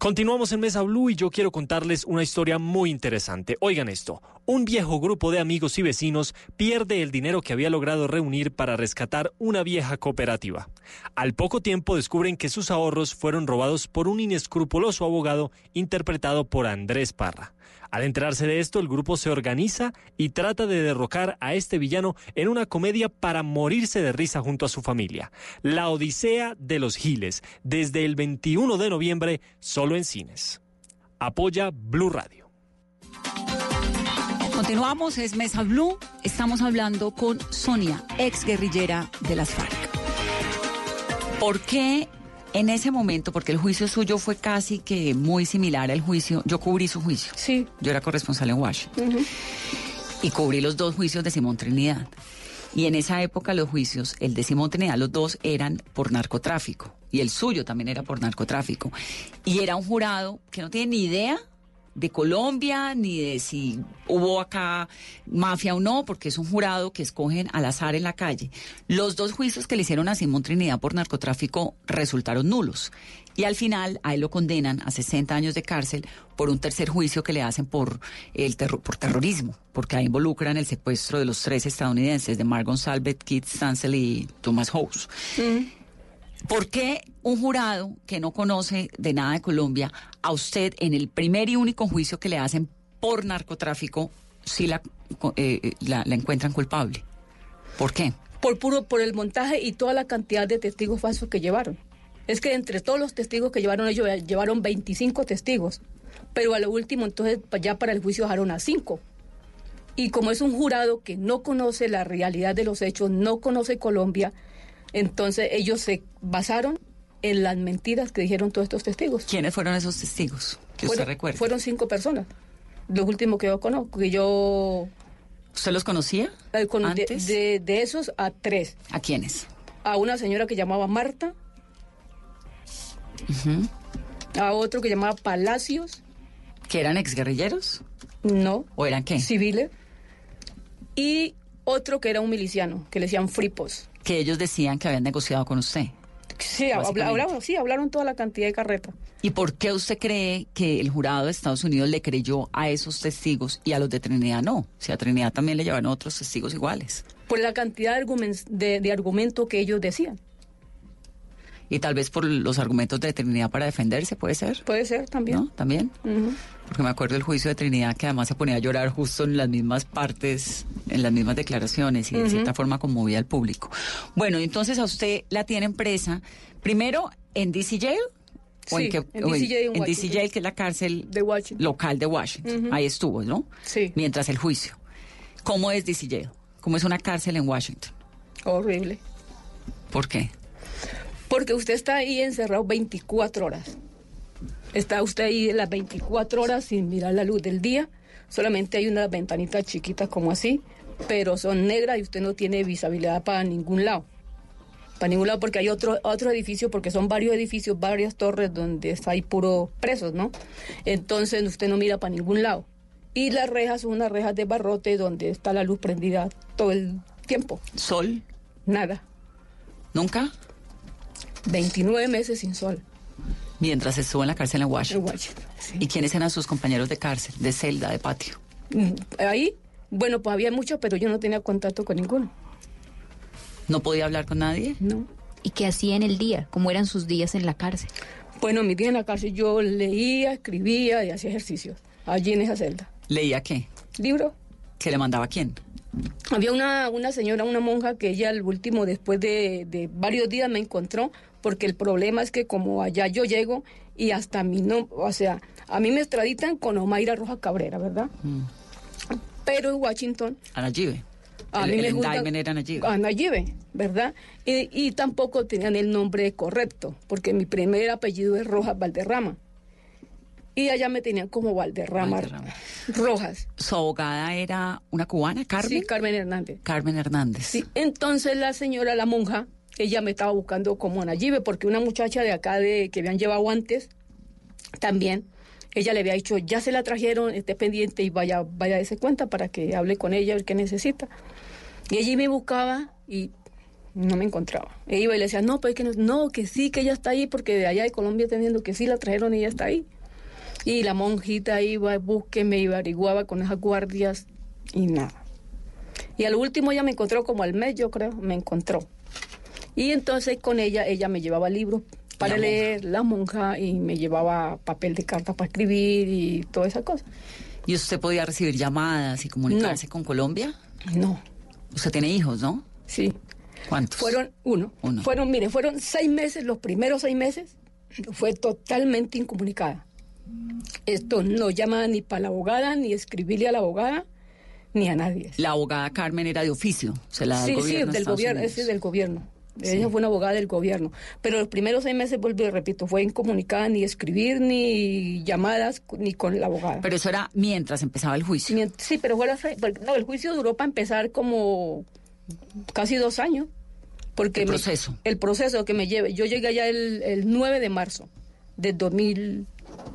Continuamos en Mesa Blue y yo quiero contarles una historia muy interesante. Oigan esto, un viejo grupo de amigos y vecinos pierde el dinero que había logrado reunir para rescatar una vieja cooperativa. Al poco tiempo descubren que sus ahorros fueron robados por un inescrupuloso abogado interpretado por Andrés Parra. Al enterarse de esto, el grupo se organiza y trata de derrocar a este villano en una comedia para morirse de risa junto a su familia. La Odisea de los Giles, desde el 21 de noviembre, solo en cines. Apoya Blue Radio. Continuamos, es Mesa Blue. Estamos hablando con Sonia, ex guerrillera de las FARC. ¿Por qué en ese momento, porque el juicio suyo fue casi que muy similar al juicio, yo cubrí su juicio. Sí. Yo era corresponsal en Washington. Y cubrí los dos juicios de Simón Trinidad. Y en esa época los juicios, el de Simón Trinidad, los dos eran por narcotráfico. Y el suyo también era por narcotráfico. Y era un jurado que no tiene ni idea de Colombia, ni de si hubo acá mafia o no, porque es un jurado que escogen al azar en la calle. Los dos juicios que le hicieron a Simón Trinidad por narcotráfico resultaron nulos. Y al final a él lo condenan a 60 años de cárcel por un tercer juicio que le hacen por, el terro- por terrorismo, porque ahí involucran el secuestro de los tres estadounidenses, de Mark Gonzalez, Keith Stansel y Thomas House. ¿Por qué un jurado que no conoce de nada de Colombia, a usted en el primer y único juicio que le hacen por narcotráfico, sí la, eh, la, encuentran culpable? ¿Por qué? Por puro, por el montaje y toda la cantidad de testigos falsos que llevaron. Es que entre todos los testigos que llevaron ellos llevaron 25 testigos, pero a lo último entonces ya para el juicio dejaron a 5. Y como es un jurado que no conoce la realidad de los hechos, no conoce Colombia, entonces ellos se basaron en las mentiras que dijeron todos estos testigos. ¿Quiénes fueron esos testigos que usted fueron, recuerda? Fueron cinco personas. Los últimos que yo conozco, que yo... ¿Usted los conocía? eh, con- antes? de- de esos a tres. ¿A quiénes? A una señora que llamaba Marta, a otro que llamaba Palacios, ¿Que eran exguerrilleros? no, ¿O eran qué? civiles, y otro que era un miliciano, que le decían Fripos. Que ellos decían que habían negociado con usted. Sí, hablaron, sí, hablaron toda la cantidad de carreta. ¿Y por qué usted cree que el jurado de Estados Unidos le creyó a esos testigos y a los de Trinidad no? Si a Trinidad también le llevaron otros testigos iguales. Por la cantidad de, argumen- de, de argumento que ellos decían. Y tal vez por los argumentos de Trinidad para defenderse, ¿puede ser? Puede ser también. ¿No? ¿También? Porque me acuerdo del juicio de Trinidad que además se ponía a llorar justo en las mismas partes, en las mismas declaraciones y de cierta forma conmovía al público. Bueno, entonces a usted la tienen presa, primero en DC Jail. ¿O Sí, en, qué- en o DC Jail en en DC. Jail, que es la cárcel De local de Washington. Ahí estuvo, ¿no? Sí. Mientras el juicio. ¿Cómo es DC Jail? ¿Cómo es una cárcel en Washington? Horrible. ¿Por qué? Porque usted está ahí encerrado 24 horas. Está usted ahí las 24 horas sin mirar la luz del día. Solamente hay unas ventanitas chiquitas como así, pero son negras y usted no tiene visibilidad para ningún lado. Para ningún lado porque hay otro, otro edificio, porque son varios edificios, varias torres donde está ahí puro presos, ¿no? Entonces usted no mira para ningún lado. Y las rejas son unas rejas de barrote donde está la luz prendida todo el tiempo. ¿Sol? Nada. ¿Nunca? 29 meses sin sol. Mientras estuvo en la cárcel en Washington. En Washington, sí. ¿Y quiénes eran sus compañeros de cárcel, de celda, de patio? Mm, Ahí, bueno, pues había muchos, pero yo no tenía contacto con ninguno. ¿No podía hablar con nadie? No. ¿Y qué hacía en el día? ¿Cómo eran sus días en la cárcel? Bueno, mi día en la cárcel yo leía, escribía y hacía ejercicios. Allí en esa celda. ¿Leía qué? Libro. ¿Que le mandaba a quién? Había una, una señora, una monja, que ella al último, después de, de varios días, me encontró, porque el problema es que como allá yo llego y hasta mí no, o sea, a mí me extraditan con Omaira Roja Cabrera, ¿verdad? Pero en Washington A Nayibe. A el mí el me gusta- indictment era Nayibe. a Nayibe, ¿verdad? Y, y tampoco tenían el nombre correcto, porque mi primer apellido es Rojas Valderrama. Y allá me tenían como Valderrama, Rojas. ¿Su abogada era una cubana, Carmen? Sí, Carmen Hernández. Carmen Hernández. Sí, entonces la señora, la monja, ella me estaba buscando como Nayibe, porque una muchacha de acá de que habían llevado antes, también, ella le había dicho, ya se la trajeron, esté pendiente y vaya, vaya a darse cuenta para que hable con ella, ver qué necesita. Y ella me buscaba y no me encontraba. E iba y le decía, no, pues que no, no, que sí, que ella está ahí, porque de allá de Colombia teniendo que sí la trajeron y ella está ahí. Y la monjita iba, búsqueme, iba, averiguaba con esas guardias y nada. Y al último ella me encontró como al mes, yo creo, me encontró. Y entonces con ella, ella me llevaba libros para La monja. leer, la monja, y me llevaba papel de carta para escribir y toda esa cosa. ¿Y usted podía recibir llamadas y comunicarse con Colombia? No. Usted tiene hijos, ¿no? Sí. ¿Cuántos? Fueron uno. Uno. Fueron, mire, fueron seis meses, los primeros seis meses, fue totalmente incomunicada. Esto no llama ni para la abogada, ni escribirle a la abogada, ni a nadie. La abogada Carmen era de oficio, se la da sí, el gobierno. sí, de del gobierno, ese es del gobierno. Ella fue una abogada del gobierno. Pero los primeros seis meses, vuelvo y repito, fue incomunicada ni escribir, ni llamadas, ni con la abogada. Pero eso era mientras empezaba el juicio. Sí, pero fue la no, el juicio duró para empezar como casi dos años. Porque El me- proceso. el proceso que me lleve. Yo llegué allá el, el 9 de marzo del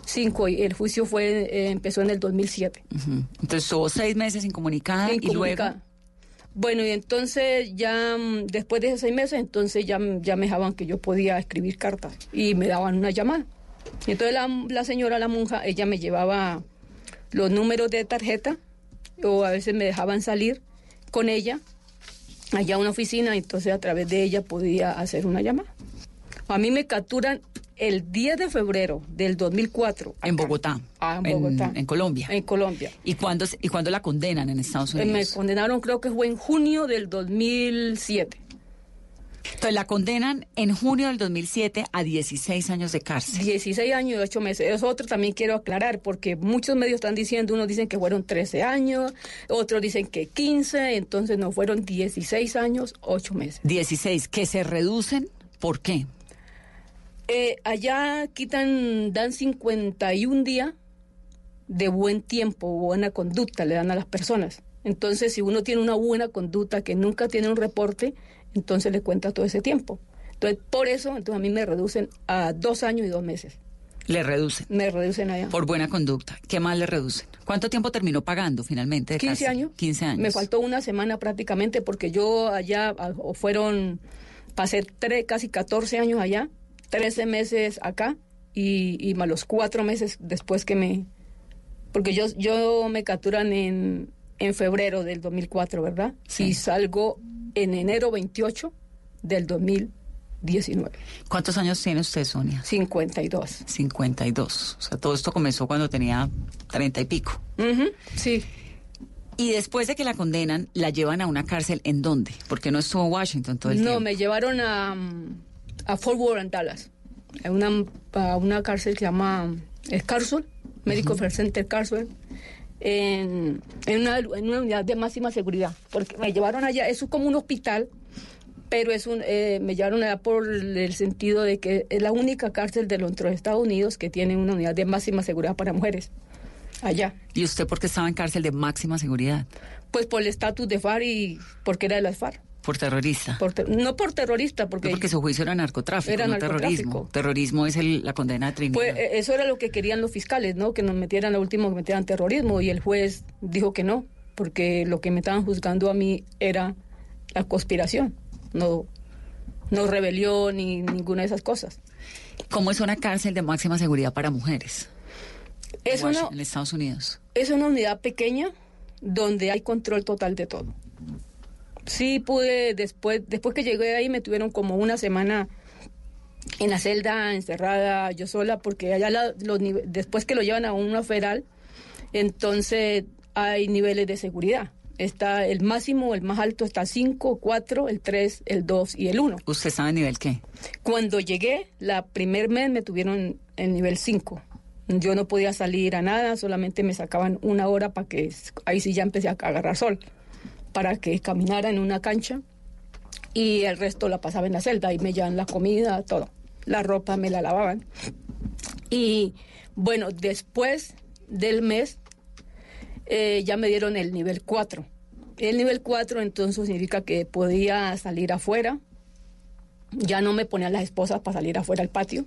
Cinco, y el juicio fue eh, empezó en el 2007. Entonces estuvo seis meses incomunicada y luego... Bueno, y entonces ya mm, después de esos seis meses, entonces ya, me dejaban que yo podía escribir cartas y me daban una llamada. Entonces la, la señora, la monja, ella me llevaba los números de tarjeta o a veces me dejaban salir con ella allá a una oficina, entonces a través de ella podía hacer una llamada. A mí me capturan el 10 de febrero del 2004. En Bogotá. Ah, en Bogotá. En, Colombia. En Colombia. ¿Y cuándo, ¿Y cuándo la condenan en Estados Eh, Unidos? Me condenaron creo que fue en junio del 2007. Entonces la condenan en junio del 2007 a 16 años de cárcel. 16 años y 8 meses. Eso otro también quiero aclarar, porque muchos medios están diciendo, unos dicen que fueron 13 años, otros dicen que 15, entonces no fueron 16 años, 8 meses. 16, que se reducen, ¿por qué? Eh, allá quitan, dan 51 días de buen tiempo, buena conducta, le dan a las personas. Entonces, si uno tiene una buena conducta que nunca tiene un reporte, entonces le cuenta todo ese tiempo. Entonces, por eso, entonces a mí me reducen a dos años y dos meses. Le reducen. Me reducen allá. Por buena conducta. ¿Qué más le reducen? ¿Cuánto tiempo terminó pagando finalmente? de 15 cárcel? años. 15 años. Me faltó una semana prácticamente porque yo allá o fueron, pasé tres, casi 14 años allá, 13 meses acá y, y más los cuatro meses después que me... Porque yo, yo me capturan en, en febrero del 2004, ¿verdad? Y salgo en enero 28 del 2019. ¿Cuántos años tiene usted, Sonia? 52. 52. O sea, todo esto comenzó cuando tenía 30 y pico. sí. Y después de que la condenan, la llevan a una cárcel ¿en dónde? Porque no estuvo en Washington todo el No, tiempo. me llevaron a, a Fort Worth, en Dallas, a una, a una cárcel que se llama Carswell, Medical Care Center Carswell, en, en, una, en una unidad de máxima seguridad. Porque me llevaron allá, eso es como un hospital, pero es un, eh, me llevaron allá por el sentido de que es la única cárcel de los de los Estados Unidos que tiene una unidad de máxima seguridad para mujeres. Allá. ¿Y usted por qué estaba en cárcel de máxima seguridad? Pues por el estatus de FARC y porque era de las FARC. Por terrorista. Por ter- no por terrorista, porque, No, porque su juicio era narcotráfico, Era no narcotráfico. terrorismo. Terrorismo es el- la condena de Trinidad. pues eso era lo que querían los fiscales, ¿no? Que nos metieran lo último que metieran terrorismo y el juez dijo que no, porque lo que me estaban juzgando a mí era la conspiración, no, no rebelión ni ninguna de esas cosas. ¿Cómo es una cárcel de máxima seguridad para mujeres? Es en una, en Estados Unidos. es una unidad pequeña donde hay control total de todo. Sí pude, después, después que llegué ahí me tuvieron como una semana en la celda encerrada yo sola porque allá la- los después que lo llevan a una federal, entonces hay niveles de seguridad. Está el máximo, el más alto está 5, 4, el 3, el 2 y el 1. ¿Usted sabe nivel qué? Cuando llegué, la primer mes me tuvieron en nivel 5. Yo no podía salir a nada, solamente me sacaban una hora para que ahí sí ya empecé a agarrar sol, para que caminara en una cancha y el resto la pasaba en la celda y me llevaban la comida, todo. La ropa me la lavaban. Y bueno, después del mes eh, ya me dieron el nivel 4. El nivel 4 entonces significa que podía salir afuera, ya no me ponían las esposas para salir afuera al patio.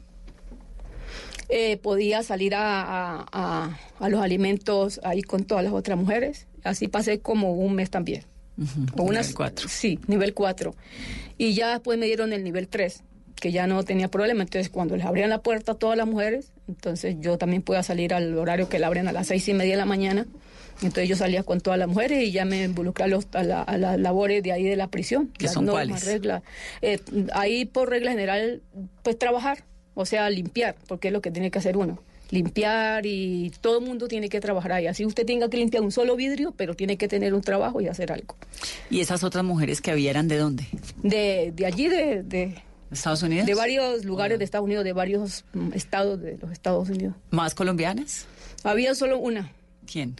Eh, podía salir a, a- los alimentos ahí con todas las otras mujeres. Así pasé como un mes también. O unas- nivel cuatro. Sí, nivel 4. Y ya después me dieron el nivel 3, que ya no tenía problema. Entonces, cuando les abrían la puerta a todas las mujeres, entonces yo también podía salir al horario que le abren a las seis y media de la mañana. Entonces yo salía con todas las mujeres y ya me involucré a, los- a la- a las labores de ahí de la prisión. ¿Qué son normas, cuáles? reglas. Eh, ahí por regla general, pues trabajar, o sea, limpiar, porque es lo que tiene que hacer uno. Limpiar y todo el mundo tiene que trabajar ahí. Así usted tenga que limpiar un solo vidrio, pero tiene que tener un trabajo y hacer algo. ¿Y esas otras mujeres que había eran de dónde? De, de allí, de, de, ¿Estados Unidos? de varios lugares de Estados Unidos, de varios mm, estados de los Estados Unidos. ¿Más colombianas? Había solo una. ¿Quién?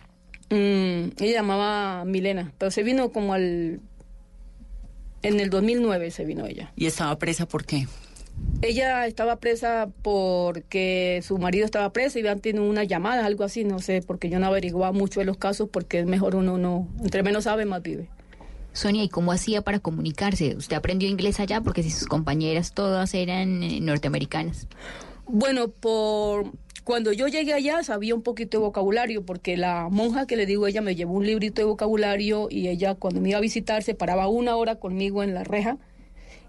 Mm, ella llamaba Milena, pero se vino como al... En el 2009 se vino ella. ¿Y estaba presa por qué? Ella estaba presa porque su marido estaba preso y habían tenido una llamada, algo así, no sé, porque yo no averiguaba mucho de los casos porque es mejor uno no, entre menos sabe, más vive. Sonia, ¿y cómo hacía para comunicarse? ¿Usted aprendió inglés allá? Porque si sus compañeras todas eran eh, norteamericanas. Bueno, por Cuando yo llegué allá sabía un poquito de vocabulario porque la monja que le digo, ella me llevó un librito de vocabulario y ella cuando me iba a visitar se paraba una hora conmigo en la reja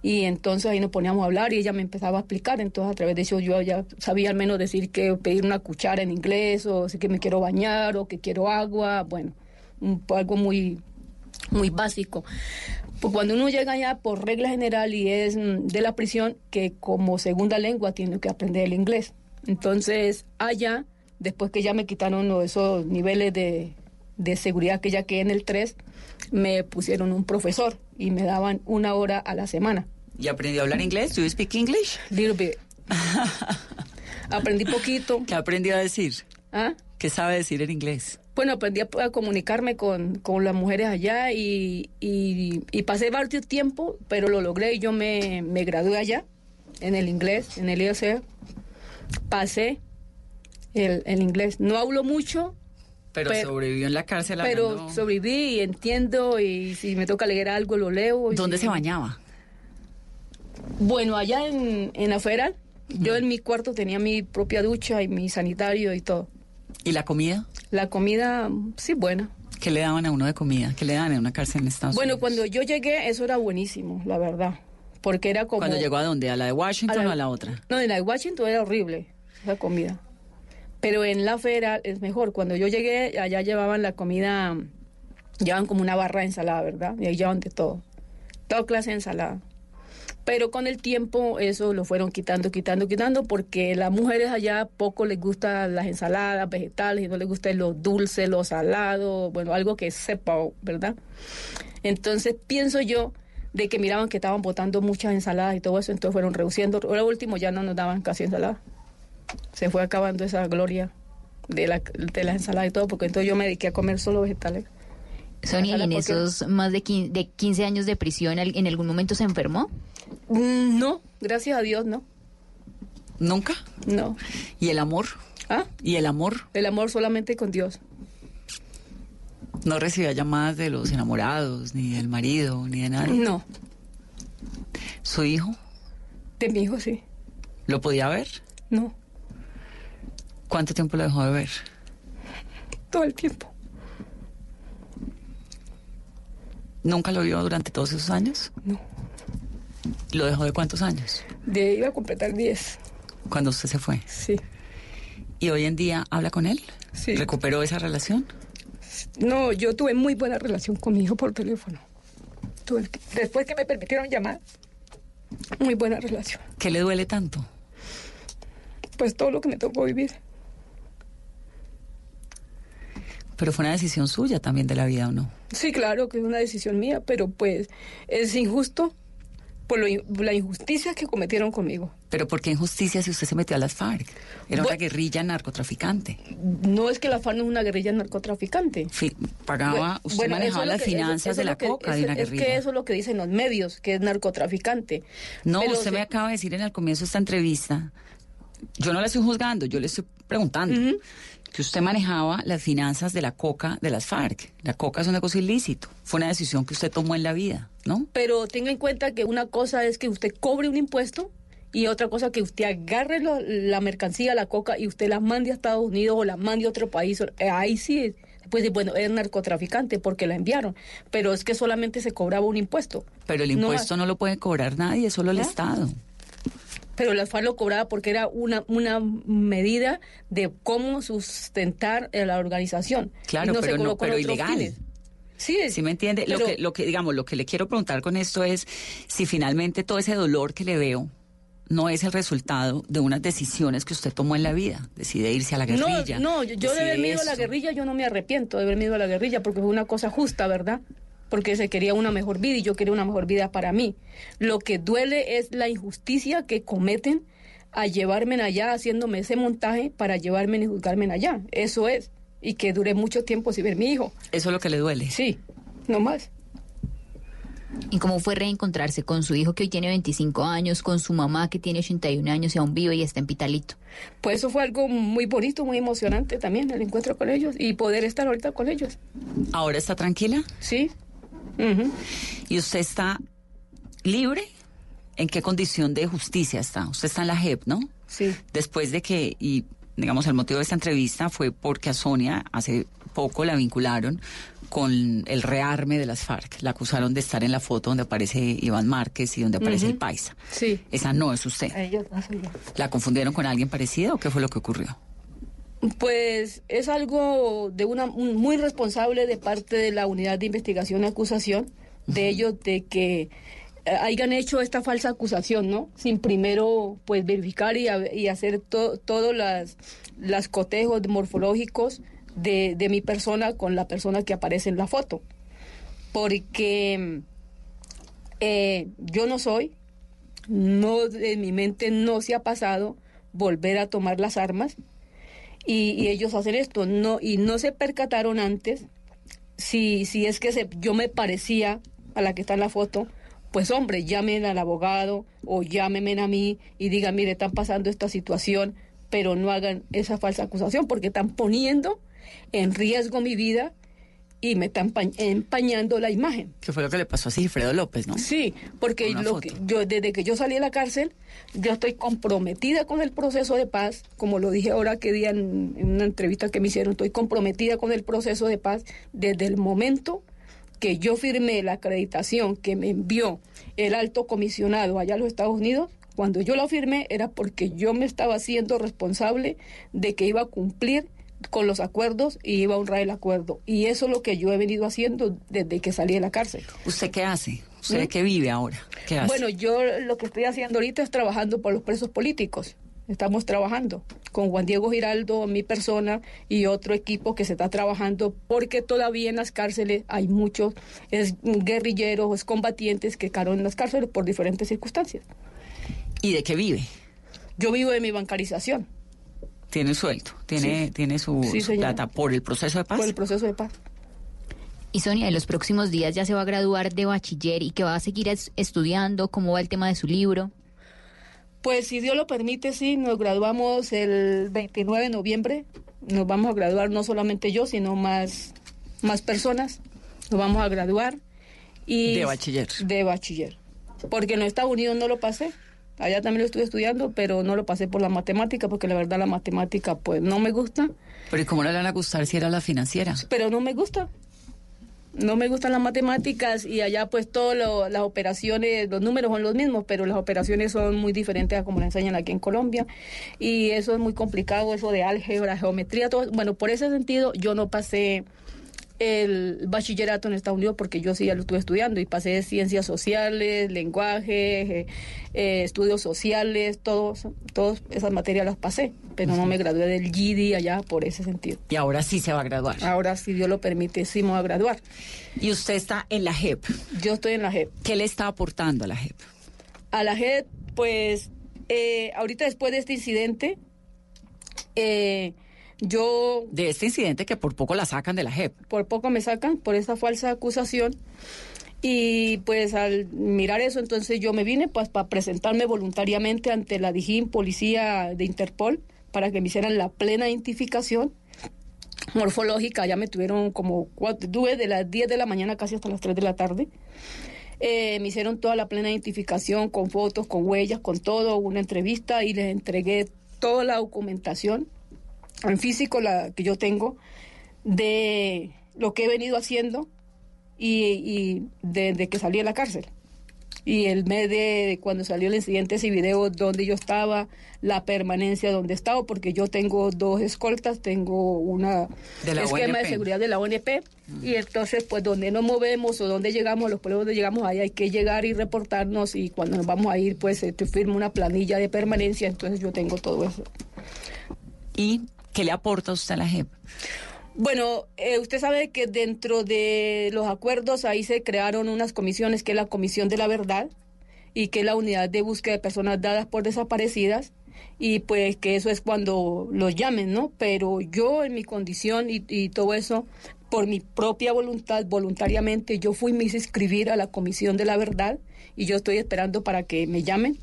y entonces ahí nos poníamos a hablar y ella me empezaba a explicar, entonces a través de eso yo ya sabía al menos decir que pedir una cuchara en inglés o decir que me quiero bañar o que quiero agua, bueno, un- algo muy, muy básico. Pues cuando uno llega allá por regla general y es mm, de la prisión, que como segunda lengua tiene que aprender el inglés. Entonces allá, después que ya me quitaron esos niveles de, de seguridad que ya quedé en el 3, me pusieron un profesor y me daban una hora a la semana. ¿Y aprendió a hablar inglés? ¿Do you speak English? Little bit. [LAUGHS] Aprendí poquito. ¿Qué aprendió a decir? ¿Ah? ¿Qué sabe decir en inglés? Bueno, aprendí a, a comunicarme con, con las mujeres allá y, y, y pasé varios tiempo, pero lo logré y yo me, me gradué allá en el inglés, en el IOC. Pasé el, el inglés. No hablo mucho, Pero, Pero- sobrevivió en la cárcel pero hablando- sobreviví y entiendo y si me toca leer algo lo leo. ¿Dónde se bañaba? Bueno, allá en, en la federal, yo en mi cuarto tenía mi propia ducha y mi sanitario y todo. ¿Y la comida? La comida, sí, buena. ¿Qué le daban a uno de comida? ¿Qué le daban en una cárcel en Estados Bueno, Unidos? cuando yo llegué, eso era buenísimo, la verdad. Porque era como. ¿Cuando llegó a dónde? ¿A la de Washington o a la otra? No, en la de Washington era horrible, esa comida. Pero en la federal es mejor. Cuando yo llegué, allá llevaban la comida, llevaban como una barra de ensalada, ¿verdad? Y ahí llevaban de todo. Toda clase de ensalada. Pero con el tiempo eso lo fueron quitando, quitando, quitando, porque las mujeres allá poco les gustan las ensaladas vegetales y no les gusta lo dulce, lo salado, bueno, algo que sepa, ¿verdad? Entonces pienso yo de que miraban que estaban botando muchas ensaladas y todo eso, entonces fueron reduciendo. Ahora último ya no nos daban casi ensalada. Se fue acabando esa gloria de la, de las ensaladas y todo, porque entonces yo me dediqué a comer solo vegetales. Sonia, ¿y en Porque- esos más de 15, de 15 años de prisión en algún momento se enfermó? Mm, No, gracias a Dios, no. ¿Nunca? No. ¿Y el amor? ¿Ah? ¿Y el amor? El amor solamente con Dios. ¿No recibía llamadas de los enamorados, ni del marido, ni de nadie? No. ¿Su hijo? De mi hijo, sí. ¿Lo podía ver? No. ¿Cuánto tiempo lo dejó de ver? Todo el tiempo. ¿Nunca lo vio durante todos esos años? No. ¿Lo dejó de cuántos años? De iba a completar 10. Cuando usted se fue. Sí. ¿Y hoy en día habla con él? Sí. ¿Recuperó esa relación? No, yo tuve muy buena relación con mi hijo por teléfono. Tuve- después que me permitieron llamar, muy buena relación. ¿Qué le duele tanto? Pues todo lo que me tocó vivir. Pero fue una decisión suya también de la vida, ¿o no? Sí, claro que es una decisión mía, pero pues es injusto por lo la injusticia que cometieron conmigo. ¿Pero por qué injusticia si usted se metió a las FARC? Era una guerrilla narcotraficante. No es que la FARC no es una guerrilla narcotraficante. Fi- pagaba, usted bueno, manejaba es las que- finanzas eso de es la que- coca de una Es guerrilla. que eso es lo que dicen los medios, que es narcotraficante. No, Pero usted me acaba de decir en el comienzo de esta entrevista, yo no la estoy juzgando, yo le estoy preguntando, que usted manejaba las finanzas de la coca de las FARC. La coca es un negocio ilícito. Fue una decisión que usted tomó en la vida, ¿no? Pero tenga en cuenta que una cosa es que usted cobre un impuesto y otra cosa que usted agarre lo- la mercancía, la coca, y usted la mande a Estados Unidos o la mande a otro país. Ahí sí, pues bueno, es narcotraficante porque la enviaron. Pero es que solamente se cobraba un impuesto. Pero el impuesto no, lo puede cobrar nadie, solo el ¿Ah? Estado. Pero la FARC lo cobraba porque era una, una medida de cómo sustentar la organización. Claro, Y se pero no, pero ilegal. fines. Sí, ¿Sí me entiende? Lo que, lo que, digamos, lo que le quiero preguntar con esto es si finalmente todo ese dolor que le veo no es el resultado de unas decisiones que usted tomó en la vida. Decide irse a la guerrilla. No, no, yo, de haber ido a la guerrilla, yo no me arrepiento de haber ido a la guerrilla porque fue una cosa justa, ¿verdad? Porque se quería una mejor vida y yo quería una mejor vida para mí. Lo que duele es la injusticia que cometen a llevarme allá, haciéndome ese montaje para llevarme y juzgarme allá. Eso es. Y que duré mucho tiempo sin ver mi hijo. Eso es lo que le duele. Sí, no más. ¿Y cómo fue reencontrarse con su hijo que hoy tiene 25 años, con su mamá que tiene 81 años y aún vive y está en Pitalito? Pues eso fue algo muy bonito, muy emocionante también, el encuentro con ellos y poder estar ahorita con ellos. ¿Ahora está tranquila? Sí. ¿Y usted está libre? ¿En qué condición de justicia está? Usted está en la JEP, ¿no? Sí. Después de que, y digamos, el motivo de esta entrevista fue porque a Sonia hace poco la vincularon con el rearme de las FARC. La acusaron de estar en la foto donde aparece Iván Márquez y donde aparece el Paisa. Sí. Esa no es usted. Ella no soy yo. ¿La confundieron con alguien parecido o qué fue lo que ocurrió? Pues es algo de una un- muy responsable de parte de la unidad de investigación y acusación de ellos de que eh, hayan hecho esta falsa acusación, ¿no? Sin primero pues verificar y, a- y hacer todos las, las cotejos morfológicos de, de mi persona con la persona que aparece en la foto. Porque eh, yo no soy, no en mi mente no se ha pasado volver a tomar las armas y, y ellos hacen esto. No y no se percataron antes si si es que se, yo me parecía a la que está en la foto pues hombre llamen al abogado o llámenme a mí y digan mire están pasando esta situación pero no hagan esa falsa acusación porque están poniendo en riesgo mi vida y me están pa- empañando la imagen ¿Qué fue lo que le pasó a Sigifredo López, no? Sí, porque lo que yo desde que yo salí de la cárcel, yo estoy comprometida con el proceso de paz, como lo dije ahora que día en, en una entrevista que me hicieron, estoy comprometida con el proceso de paz desde el momento que yo firmé la acreditación que me envió el alto comisionado allá a los Estados Unidos. Cuando yo la firmé era porque yo me estaba haciendo responsable de que iba a cumplir con los acuerdos y iba a honrar el acuerdo. Y eso es lo que yo he venido haciendo desde que salí de la cárcel. ¿Usted qué hace? ¿Usted ¿Mm? qué vive ahora? ¿Qué hace? Bueno, yo lo que estoy haciendo ahorita es trabajando por los presos políticos. Estamos trabajando con Juan Diego Giraldo, mi persona y otro equipo que se está trabajando porque todavía en las cárceles hay muchos es, guerrilleros, es combatientes que quedaron en las cárceles por diferentes circunstancias. ¿Y de qué vive? Yo vivo de mi bancarización Tiene sueldo, tiene, Sí. tiene su, Sí, su plata por el proceso de paz. por el proceso de paz. Y Sonia, en los próximos días ya se va a graduar de bachiller y que va a seguir es- estudiando, cómo va el tema de su libro. Pues si Dios lo permite, sí, nos graduamos el 29 de noviembre. Nos vamos a graduar no solamente yo, sino más, más personas. Nos vamos a graduar. Y De bachiller. De bachiller. Porque en Estados Unidos no lo pasé. Allá también lo estuve estudiando, pero no lo pasé por la matemática, porque la verdad la matemática pues no me gusta. Pero ¿y cómo le van a gustar si era la financiera? Pero no me gusta. No me gustan las matemáticas y allá pues todas las operaciones, los números son los mismos, pero las operaciones son muy diferentes a como las enseñan aquí en Colombia. Y eso es muy complicado, eso de álgebra, geometría, todo. Bueno, por ese sentido yo no pasé el bachillerato en Estados Unidos porque yo sí ya lo estuve estudiando y pasé ciencias sociales, lenguaje, eh, eh, estudios sociales, todos, todas esas materias las pasé, pero no me gradué del GD allá por ese sentido. Y ahora sí se va a graduar. Ahora, si Dios lo permite, sí me voy a graduar. Y usted está en la JEP. Yo estoy en la JEP. ¿Qué le está aportando a la JEP? A la JEP, pues, eh, ahorita después de este incidente, eh, yo De este incidente que por poco la sacan de la JEP. por poco me sacan por esa falsa acusación. Y pues al mirar eso, entonces yo me vine pues para presentarme voluntariamente ante la DIJÍN, policía de Interpol, para que me hicieran la plena identificación morfológica. Ya me tuvieron como cuatro, tuve de las 10 de la mañana casi hasta las 3 de la tarde. Eh, me hicieron toda la plena identificación con fotos, con huellas, con todo, una entrevista y les entregué toda la documentación en físico la que yo tengo de lo que he venido haciendo y, y desde que salí de la cárcel. Y el mes de cuando salió el incidente, ese video donde yo estaba, la permanencia donde estaba, porque yo tengo dos escoltas, tengo una De la esquema ONP. de seguridad de la ONP, y entonces pues donde nos movemos o donde llegamos, los pueblos donde llegamos, ahí hay que llegar y reportarnos, y cuando nos vamos a ir, pues te firma una planilla de permanencia, entonces yo tengo todo eso. ¿Y qué le aporta usted a la JEP? Bueno, eh, usted sabe que dentro de los acuerdos ahí se crearon unas comisiones, que es la Comisión de la Verdad y que es la Unidad de Búsqueda de Personas Dadas por Desaparecidas, y pues que eso es cuando los llamen, ¿no? Pero yo en mi condición y, todo eso, por mi propia voluntad, voluntariamente, yo fui me hice inscribir a la Comisión de la Verdad y yo estoy esperando para que me llamen.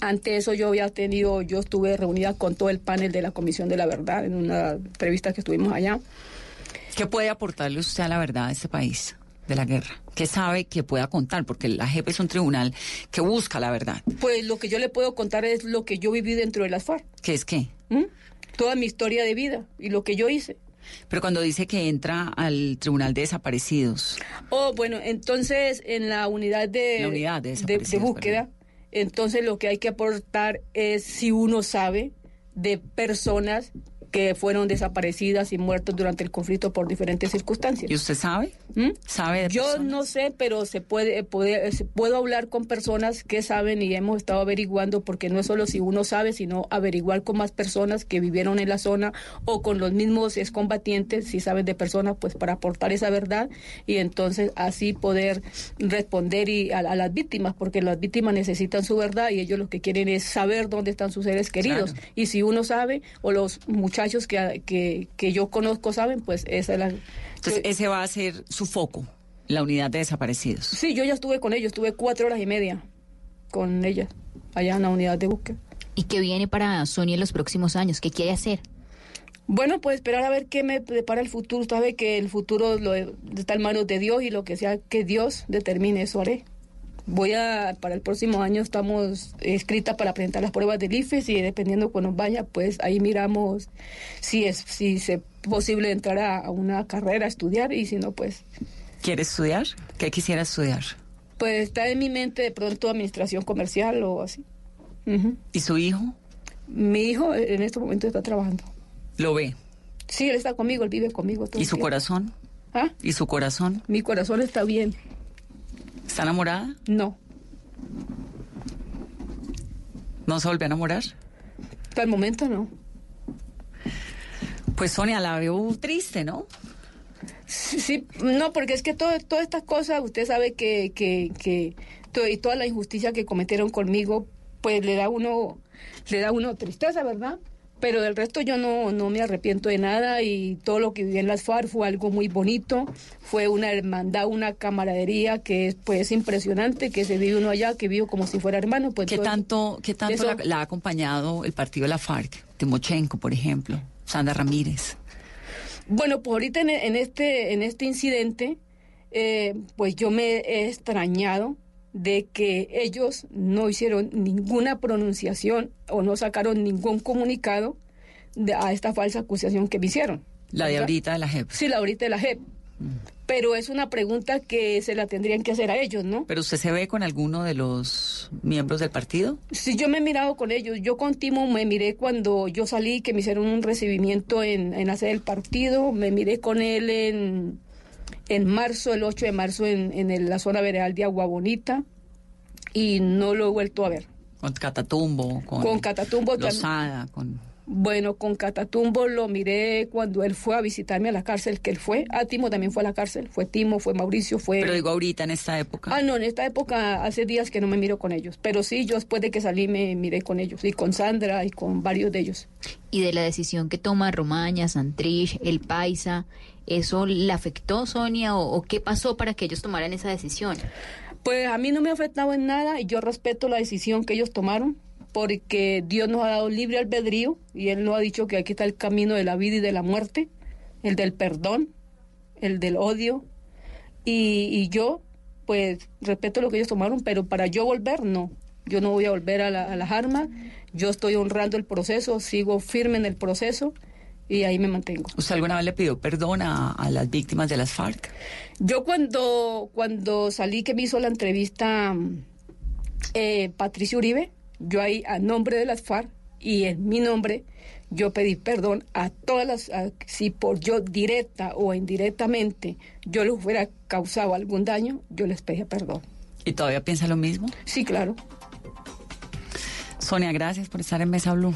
Ante eso yo había tenido, yo estuve reunida con todo el panel de la Comisión de la Verdad en una entrevista que estuvimos allá. ¿Qué puede aportarle usted a la verdad a este país de la guerra? ¿Qué sabe que pueda contar? Porque la JEP es un tribunal que busca la verdad. Pues lo que yo le puedo contar es lo que yo viví dentro de las FARC. ¿Qué es qué? ¿Mm? toda mi historia de vida y lo que yo hice. Pero cuando dice que entra al Tribunal de Desaparecidos. Oh, bueno, entonces en la unidad de, La unidad de de, búsqueda, entonces lo que hay que aportar es si uno sabe de personas que fueron desaparecidas y muertas durante el conflicto por diferentes circunstancias. ¿Y usted sabe? ¿Sabe de ¿Mm? Yo no sé, pero se puede, puede- se- puedo hablar con personas que saben y hemos estado averiguando, porque no es solo si uno sabe, sino averiguar con más personas que vivieron en la zona o con los mismos excombatientes, si saben de personas, pues para aportar esa verdad y entonces así poder responder y a, a las víctimas, porque las víctimas necesitan su verdad y ellos lo que quieren es saber dónde están sus seres queridos. Claro. Y si uno sabe, o los muchachos que, que, que yo conozco saben, pues esa es la... Entonces, ese va a ser su foco, la unidad de desaparecidos. Sí, yo ya estuve con ellos, estuve cuatro horas y media con ellas, allá en la unidad de búsqueda. ¿Y qué viene para Sonia en los próximos años? ¿Qué quiere hacer? Bueno, pues esperar a ver qué me depara el futuro. Sabe que el futuro lo, está en manos de Dios y lo que sea que Dios determine, eso haré. Voy a, para el próximo año estamos escritas para presentar las pruebas del IFES y dependiendo cuando vaya, pues ahí miramos si es si es posible entrar a, a una carrera, a estudiar y si no, pues ¿Quiere estudiar? ¿Qué quisiera estudiar? pues está en mi mente de pronto administración comercial o así. ¿Y su hijo? Mi hijo en este momento está trabajando. ¿Lo ve? Sí, él está conmigo, él vive conmigo. todo ¿Y su tiempo. corazón? ¿Ah? ¿Y su corazón? Mi corazón está bien. ¿Está enamorada? No. ¿No se volvió a enamorar? Hasta el momento no. Pues Sonia, la veo triste, ¿no? Sí, sí, no, porque es que todo, todas estas cosas, usted sabe que, que, que to- y toda la injusticia que cometieron conmigo, pues le da uno, le da uno tristeza, ¿verdad? Pero del resto yo no, no me arrepiento de nada y todo lo que viví en las FARC fue algo muy bonito, fue una hermandad, una camaradería que es pues impresionante, que se vive uno allá, que vivo como si fuera hermano. Pues ¿Qué tanto, qué tanto eso- la, la ha acompañado el partido de la FARC? Timochenko, por ejemplo, Sandra Ramírez. Bueno, pues ahorita en, en este, en este incidente, eh, pues yo me he extrañado de que ellos no hicieron ninguna pronunciación o no sacaron ningún comunicado de- a esta falsa acusación que me hicieron. La de ahorita de la JEP. Sí, la ahorita de la JEP. Pero es una pregunta que se la tendrían que hacer a ellos, ¿no? ¿Pero usted se ve con alguno de los miembros del partido? Sí, yo me he mirado con ellos. Yo con Timo me miré cuando yo salí, que me hicieron un recibimiento en, en la sede del partido. Me miré con él en, en marzo, el 8 de marzo, en, en el- la zona veredal de Agua Bonita. Y no lo he vuelto a ver. Con Catatumbo, con, Con Catatumbo. Lozada, con... Bueno, con Catatumbo lo miré cuando él fue a visitarme a la cárcel, que él fue. Ah, Timo también fue a la cárcel. Fue Timo, fue Mauricio, fue... Pero digo ahorita, en esta época. Ah, no, en esta época hace días que no me miro con ellos. Pero sí, yo después de que salí me miré con ellos. Y con Sandra y con varios de ellos. Y de la decisión que toma Romaña, Santrich, El Paisa, ¿eso le afectó, Sonia? ¿O, o qué pasó para que ellos tomaran esa decisión? Pues a mí no me ha afectado en nada y yo respeto la decisión que ellos tomaron porque Dios nos ha dado libre albedrío y Él nos ha dicho que aquí está el camino de la vida y de la muerte, el del perdón, el del odio y, y yo pues respeto lo que ellos tomaron, pero para yo volver no, yo no voy a volver a, la- a las armas, yo estoy honrando el proceso, sigo firme en el proceso y ahí me mantengo. ¿Usted alguna vez le pidió perdón a, a las víctimas de las FARC? Yo cuando, cuando salí que me hizo la entrevista eh, Patricio Uribe, yo ahí a nombre de las FARC y en mi nombre, yo pedí perdón a todas las, a- si por yo directa o indirectamente yo les hubiera causado algún daño, yo les pedí perdón. ¿Y todavía piensa lo mismo? Sí, claro. Sonia, gracias por estar en Mesa Blue.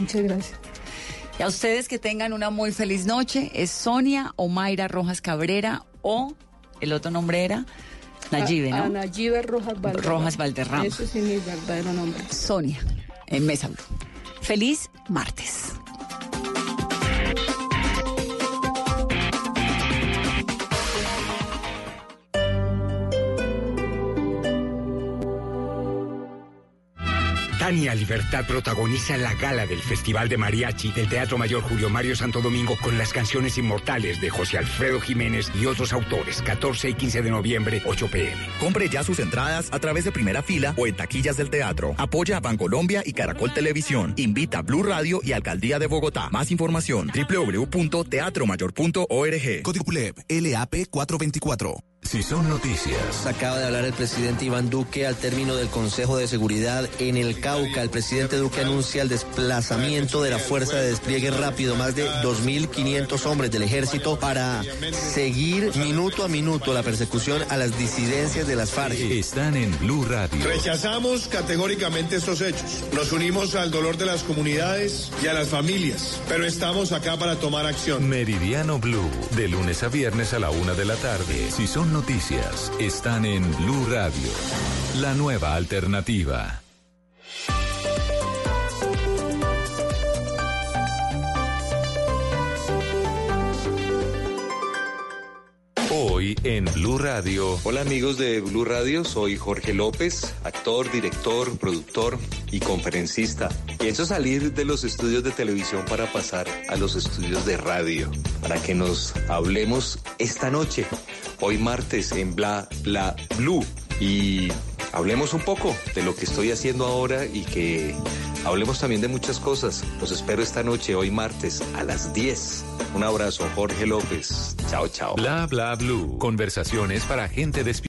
Muchas gracias. Y a ustedes que tengan una muy feliz noche. Es Sonia o Mayra Rojas Cabrera o el otro nombre era Nayibe, ¿no? Nayibe Rojas Valderrama. Rojas Valderrama. Ese sí es mi verdadero nombre. Sonia en Mesa Blue. Feliz martes. Tania Libertad protagoniza la gala del Festival de Mariachi del Teatro Mayor Julio Mario Santo Domingo con las canciones inmortales de José Alfredo Jiménez y otros autores. 14 y 15 de noviembre, 8 pm. Compre ya sus entradas a través de primera fila o en taquillas del teatro. Apoya a Bancolombia y Caracol Televisión. Invita a Blue Radio y Alcaldía de Bogotá. Más información www.teatromayor.org. Código PLEB LAP 424. Si son noticias. Acaba de hablar el presidente Iván Duque al término del Consejo de Seguridad en el Cauca. El presidente Duque anuncia el desplazamiento de la Fuerza de Despliegue Rápido, más de 2.500 hombres del ejército para seguir minuto a minuto la persecución a las disidencias de las FARC. Están en Blue Radio. Rechazamos categóricamente estos hechos. Nos unimos al dolor de las comunidades y a las familias, pero estamos acá para tomar acción. Meridiano Blue, de lunes a viernes a la una de la tarde. Si son noticias, están en Blue Radio, la nueva alternativa. Hoy en Blue Radio. Hola amigos de Blue Radio, soy Jorge López, actor, director, productor y conferencista. Pienso salir de los estudios de televisión para pasar a los estudios de radio, para que nos hablemos esta noche, hoy martes en Bla Bla Blue. Y hablemos un poco de lo que estoy haciendo ahora y que hablemos también de muchas cosas. Los espero esta noche, hoy martes, a las 10. Un abrazo, Jorge López. Chao, chao. Bla bla blue. Conversaciones para gente despierta.